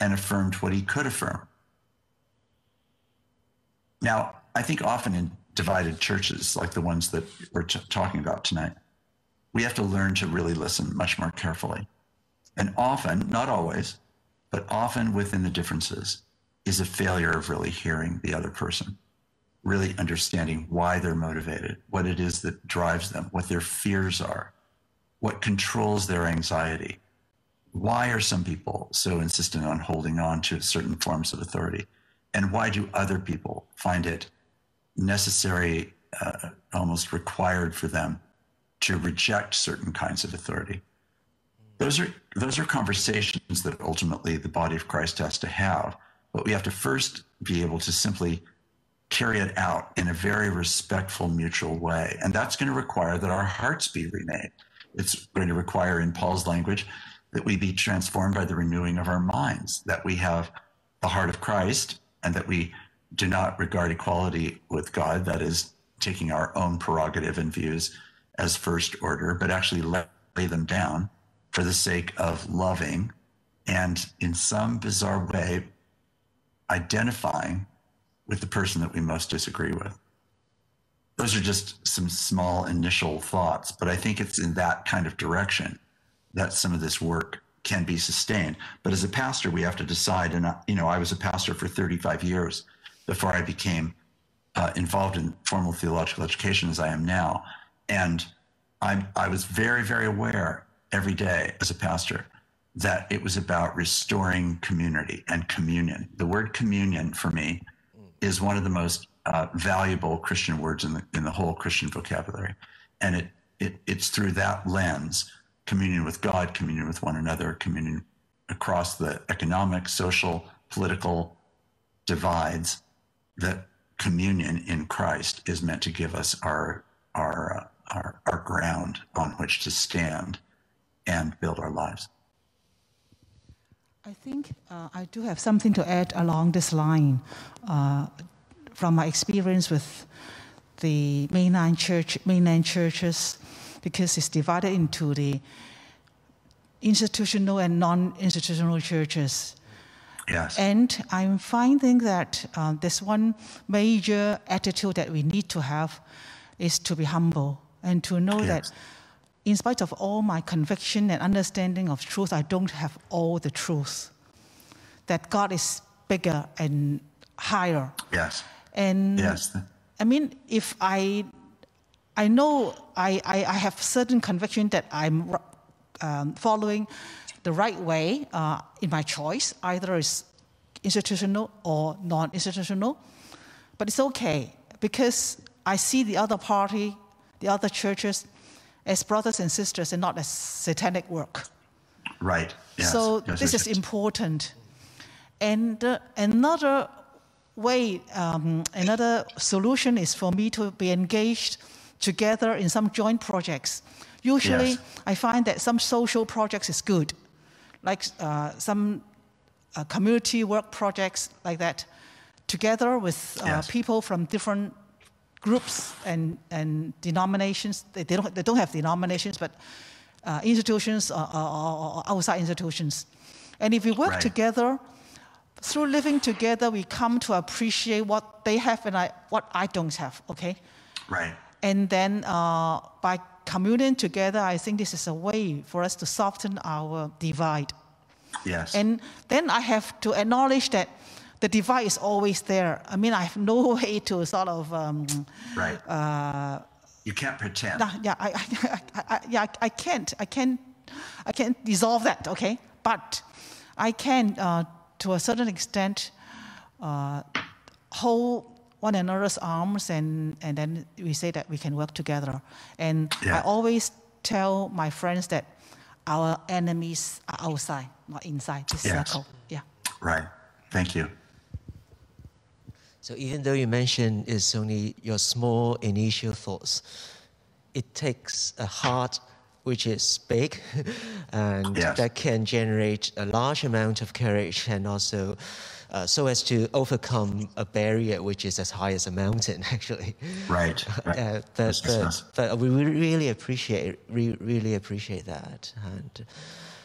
and affirmed what he could affirm. Now, I think often in divided churches like the ones that we're t- talking about tonight, we have to learn to really listen much more carefully. And often, not always, but often within the differences is a failure of really hearing the other person, really understanding why they're motivated, what it is that drives them, what their fears are, what controls their anxiety, why are some people so insistent on holding on to certain forms of authority? And why do other people find it necessary, uh, almost required for them to reject certain kinds of authority? Those are, those are conversations that ultimately the body of Christ has to have. But we have to first be able to simply carry it out in a very respectful, mutual way. And that's going to require that our hearts be remade. It's going to require, in Paul's language, that we be transformed by the renewing of our minds, that we have the heart of Christ, and that we do not regard equality with God, that is, taking our own prerogative and views as first order, but actually lay them down for the sake of loving and, in some bizarre way, identifying with the person that we most disagree with. Those are just some small initial thoughts, but I think it's in that kind of direction that some of this work can be sustained. But as a pastor, we have to decide. And, you know, I was a pastor for 35 years before I became uh, involved in formal theological education as I am now. And I, I was very, very aware every day as a pastor that it was about restoring community and communion. The word communion for me is one of the most uh, valuable Christian words in the in the whole Christian vocabulary, and it, it it's through that lens, communion with God, communion with one another, communion across the economic, social, political divides, that communion in Christ is meant to give us our our uh, our, our ground on which to stand and build our lives. I think uh, I do have something to add along this line uh, from my experience with the mainland church, mainland churches, because it's divided into the institutional and non-institutional churches. Yes. And I'm finding that uh, there's one major attitude that we need to have is to be humble and to know yes. that in spite of all my conviction and understanding of truth, I don't have all the truth. That God is bigger and higher. Yes. And yes. I mean, if I, I know I, I, I have certain conviction that I'm um, following the right way uh, in my choice, either is institutional or non-institutional, but it's okay because I see the other party the other churches as brothers and sisters and not as satanic work. Right. Yes. So yes, this yes, is important. And uh, another way, um, another solution is for me to be engaged together in some joint projects. Usually, I find that some social projects is good, like uh, some uh, community work projects like that, together with uh, people from different groups and, and denominations, they, they, don't, they don't have denominations, but uh, institutions or, or, or, outside institutions. And if we work right. together, through living together, we come to appreciate what they have and I, what I don't have, okay? Right. And then uh, by communing together, I think this is a way for us to soften our divide. Yes. And then I have to acknowledge that the divide is always there. I mean, I have no way to sort of. Um, right. Uh, you can't pretend. Nah, yeah, I, I, I, yeah, I can't. I can't. I can't dissolve that. Okay, but I can, uh, to a certain extent, uh, hold one another's arms, and and then we say that we can work together. And yeah. I always tell my friends that our enemies are outside, not inside this yes. circle. Yeah. Right. Thank you. So even though you mentioned it's only your small initial thoughts, it takes a heart which is big and yes. that can generate a large amount of courage and also uh, so as to overcome a barrier which is as high as a mountain actually right, right. Uh, but, but, but, we really appreciate re really appreciate that and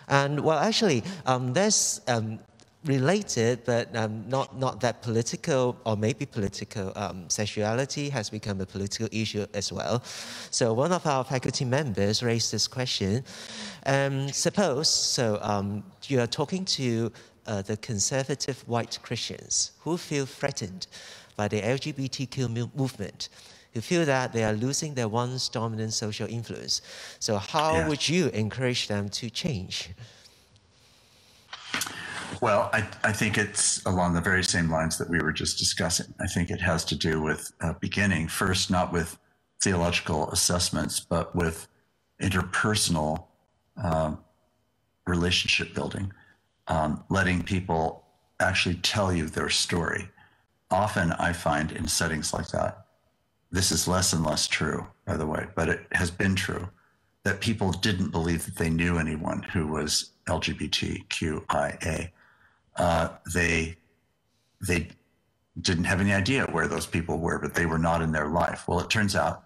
and well actually um, there's um, related, but um, not, not that political, or maybe political. Um, sexuality has become a political issue as well. So one of our faculty members raised this question. Um, suppose, so um, you are talking to uh, the conservative white Christians who feel threatened by the LGBTQ movement who feel that they are losing their once dominant social influence. So how yeah. would you encourage them to change? Well, I, I think it's along the very same lines that we were just discussing. I think it has to do with uh, beginning first, not with theological assessments, but with interpersonal uh, relationship building, um, letting people actually tell you their story. Often I find in settings like that, this is less and less true, by the way, but it has been true that people didn't believe that they knew anyone who was LGBTQIA uh, they they didn't have any idea where those people were, but they were not in their life. Well, it turns out,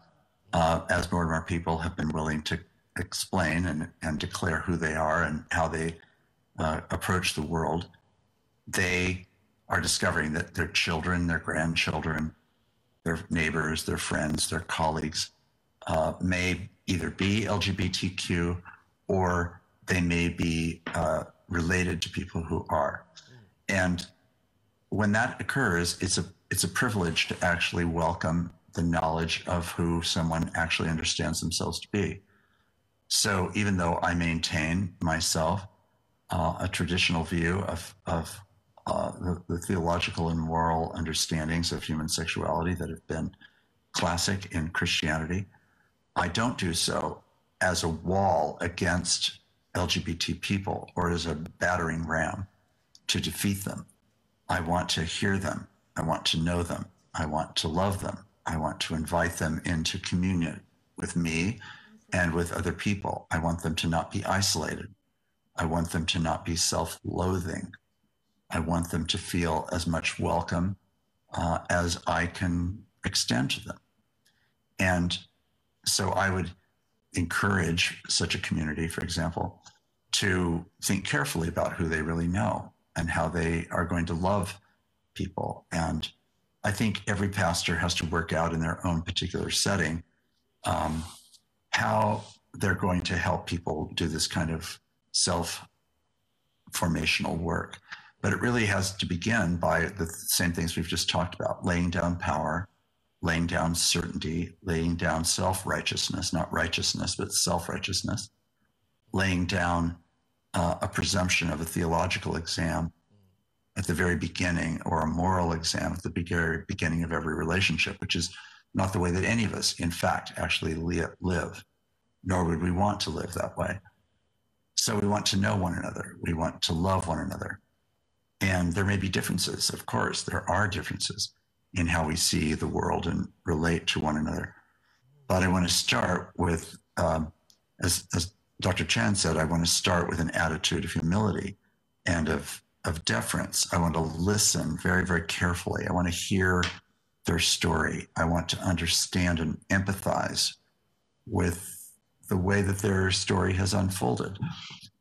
uh, as more and more people have been willing to explain and, and declare who they are and how they uh, approach the world, they are discovering that their children, their grandchildren, their neighbors, their friends, their colleagues uh, may either be LGBTQ or they may be uh, related to people who are. And when that occurs, it's a it's a privilege to actually welcome the knowledge of who someone actually understands themselves to be. So even though I maintain myself uh, a traditional view of of uh, the, the, theological and moral understandings of human sexuality that have been classic in Christianity, I don't do so as a wall against LGBT people or as a battering ram to defeat them. I want to hear them. I want to know them. I want to love them. I want to invite them into communion with me and with other people. I want them to not be isolated. I want them to not be self loathing. I want them to feel as much welcome uh, as I can extend to them. And so I would encourage such a community, for example, to think carefully about who they really know and how they are going to love people. And I think every pastor has to work out in their own particular setting um, how they're going to help people do this kind of self formational work. But it really has to begin by the same things we've just talked about laying down power, laying down certainty, laying down self righteousness, not righteousness, but self righteousness, laying down uh, a presumption of a theological exam at the very beginning or a moral exam at the very beginning of every relationship, which is not the way that any of us, in fact, actually live, nor would we want to live that way. So we want to know one another. We want to love one another. And there may be differences, of course, there are differences in how we see the world and relate to one another. But I want to start with, um, as, as Dr. Chan said, I want to start with an attitude of humility and of, of deference. I want to listen very, very carefully. I want to hear their story. I want to understand and empathize with the way that their story has unfolded.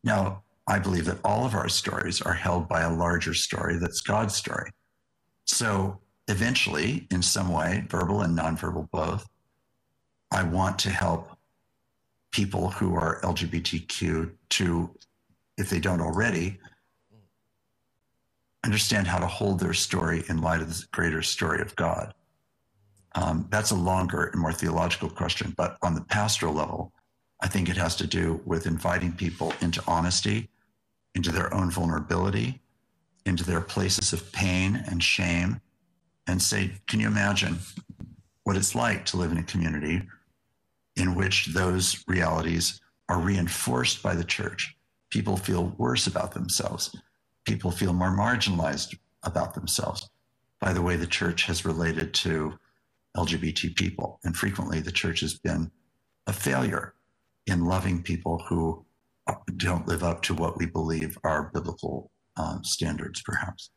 Now, I believe that all of our stories are held by a larger story that's God's story. So eventually, in some way, verbal and nonverbal both, I want to help people who are LGBTQ to, if they don't already, understand how to hold their story in light of the greater story of God. Um, that's a longer and more theological question, but on the pastoral level, I think it has to do with inviting people into honesty, into their own vulnerability, into their places of pain and shame, and say, Can you imagine what it's like to live in a community in which those realities are reinforced by the church. People feel worse about themselves. People feel more marginalized about themselves by the way the church has related to LGBT people. And frequently, the church has been a failure in loving people who don't live up to what we believe are biblical uh, standards, perhaps.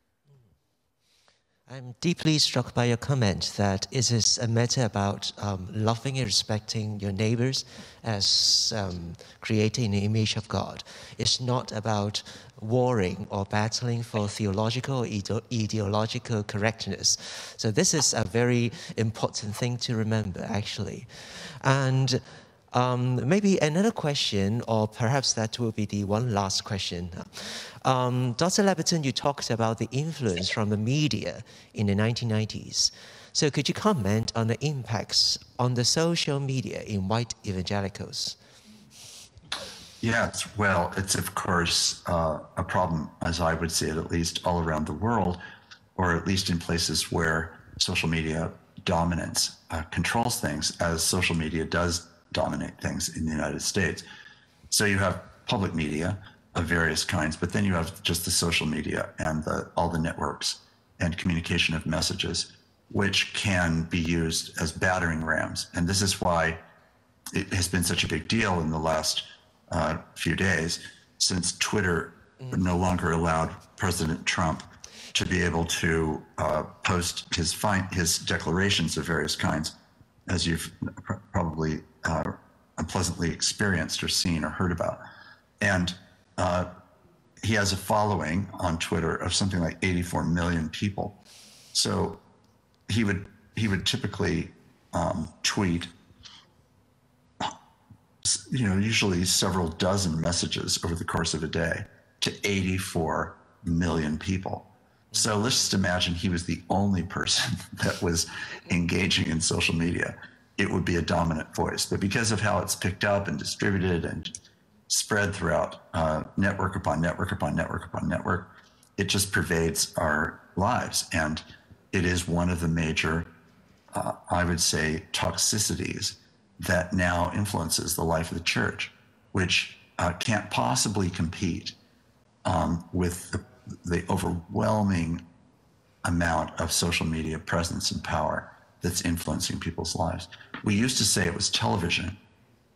I'm deeply struck by your comment that it is a matter about um, loving and respecting your neighbors as um, creating the image of God. It's not about warring or battling for theological or ide- ideological correctness. So, this is a very important thing to remember, actually. And um, maybe another question, or perhaps that will be the one last question. Um, Dr. Labberton, you talked about the influence from the media in the 1990s. So could you comment on the impacts on the social media in white evangelicals? Yes, well, it's of course uh, a problem, as I would say it, at least all around the world, or at least in places where social media dominance uh, controls things, as social media does dominate things in the United States. So you have public media of various kinds, but then you have just the social media and the, all the networks and communication of messages, which can be used as battering rams. And this is why it has been such a big deal in the last uh, few days since Twitter mm. no longer allowed President Trump to be able to uh, post his fine, his declarations of various kinds, as you've probably uh, unpleasantly experienced or seen or heard about. And uh, he has a following on Twitter of something like 84 million people. So he would he would typically um, tweet, you know, usually several dozen messages over the course of a day to 84 million people. So let's just imagine he was the only person that was engaging in social media. It would be a dominant voice. But because of how it's picked up and distributed and spread throughout uh, network upon network upon network upon network, it just pervades our lives. And it is one of the major, uh, I would say, toxicities that now influences the life of the church, which uh, can't possibly compete um, with the, the overwhelming amount of social media presence and power that's influencing people's lives. We used to say it was television.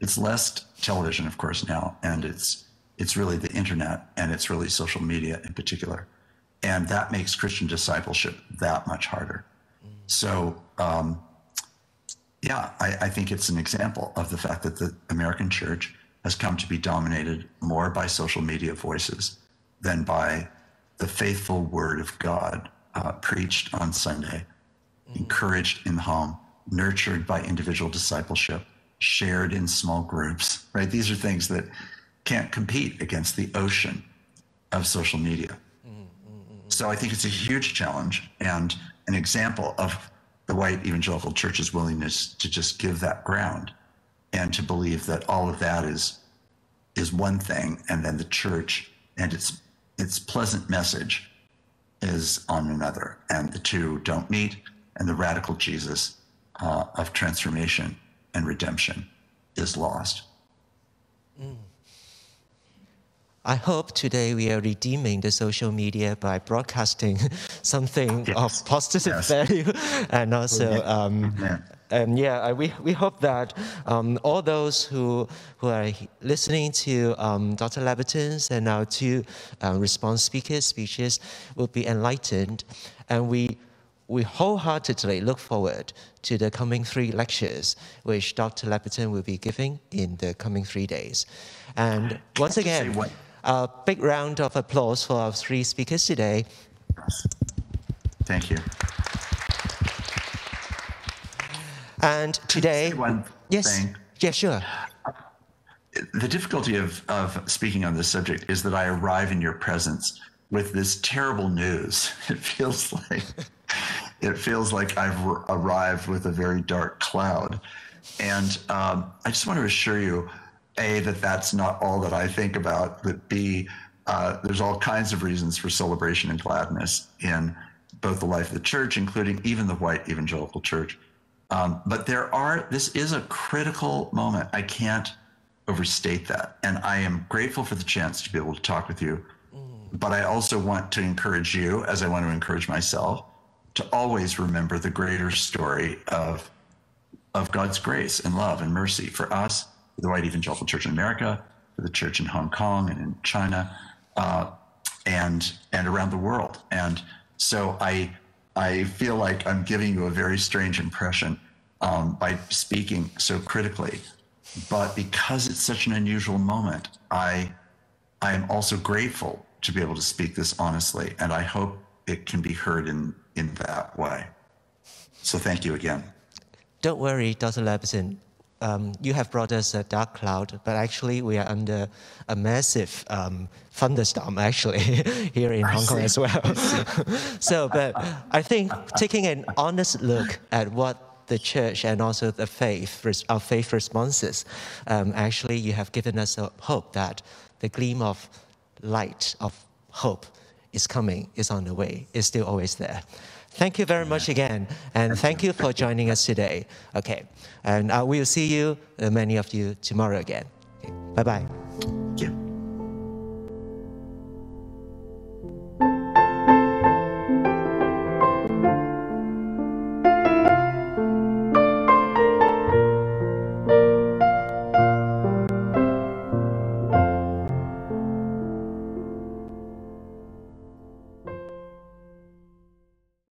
It's less television, of course, now, and it's it's really the internet and it's really social media in particular, and that makes Christian discipleship that much harder. So, um, yeah, I, I think it's an example of the fact that the American church has come to be dominated more by social media voices than by the faithful word of God uh, preached on Sunday, mm. encouraged in the home, nurtured by individual discipleship, shared in small groups, right? These are things that can't compete against the ocean of social media. Mm-hmm. So I think it's a huge challenge and an example of the white evangelical church's willingness to just give that ground and to believe that all of that is is one thing and then the church and its its pleasant message is on another, and the two don't meet, and the radical Jesus uh, of transformation and redemption is lost. Mm. I hope today we are redeeming the social media by broadcasting something yes. of positive yes. value and also um, yeah and yeah, we, we hope that um, all those who, who are listening to um, Dr. Labberton's and our two uh, response speakers' speeches will be enlightened. And we, we wholeheartedly look forward to the coming three lectures, which Dr. Labberton will be giving in the coming three days. And once again, a big round of applause for our three speakers today. Thank you. And today, one yes, thing. yeah, sure. The difficulty of, of speaking on this subject is that I arrive in your presence with this terrible news. It feels like it feels like I've arrived with a very dark cloud, and um, I just want to assure you, a that that's not all that I think about, but b uh, there's all kinds of reasons for celebration and gladness in both the life of the church, including even the white evangelical church. Um, but there are, this is a critical moment. I can't overstate that. And I am grateful for the chance to be able to talk with you. But I also want to encourage you, as I want to encourage myself, to always remember the greater story of, of God's grace and love and mercy for us, for the White Evangelical Church in America, for the church in Hong Kong and in China, uh, and and around the world. And so I I feel like I'm giving you a very strange impression um, by speaking so critically. But because it's such an unusual moment, I, I am also grateful to be able to speak this honestly, and I hope it can be heard in, in that way. So thank you again. Don't worry, Dr. Labberton um, you have brought us a dark cloud, but actually we are under a massive um, thunderstorm actually here in I Hong see. Kong as well. so, but I think taking an honest look at what the church and also the faith, our faith responses, um, actually you have given us a hope that the gleam of light of hope is coming, is on the way, is still always there. Thank you very much again, and thank you for joining us today. Okay, and uh, we'll see you, uh, many of you, tomorrow again. Okay. Bye bye.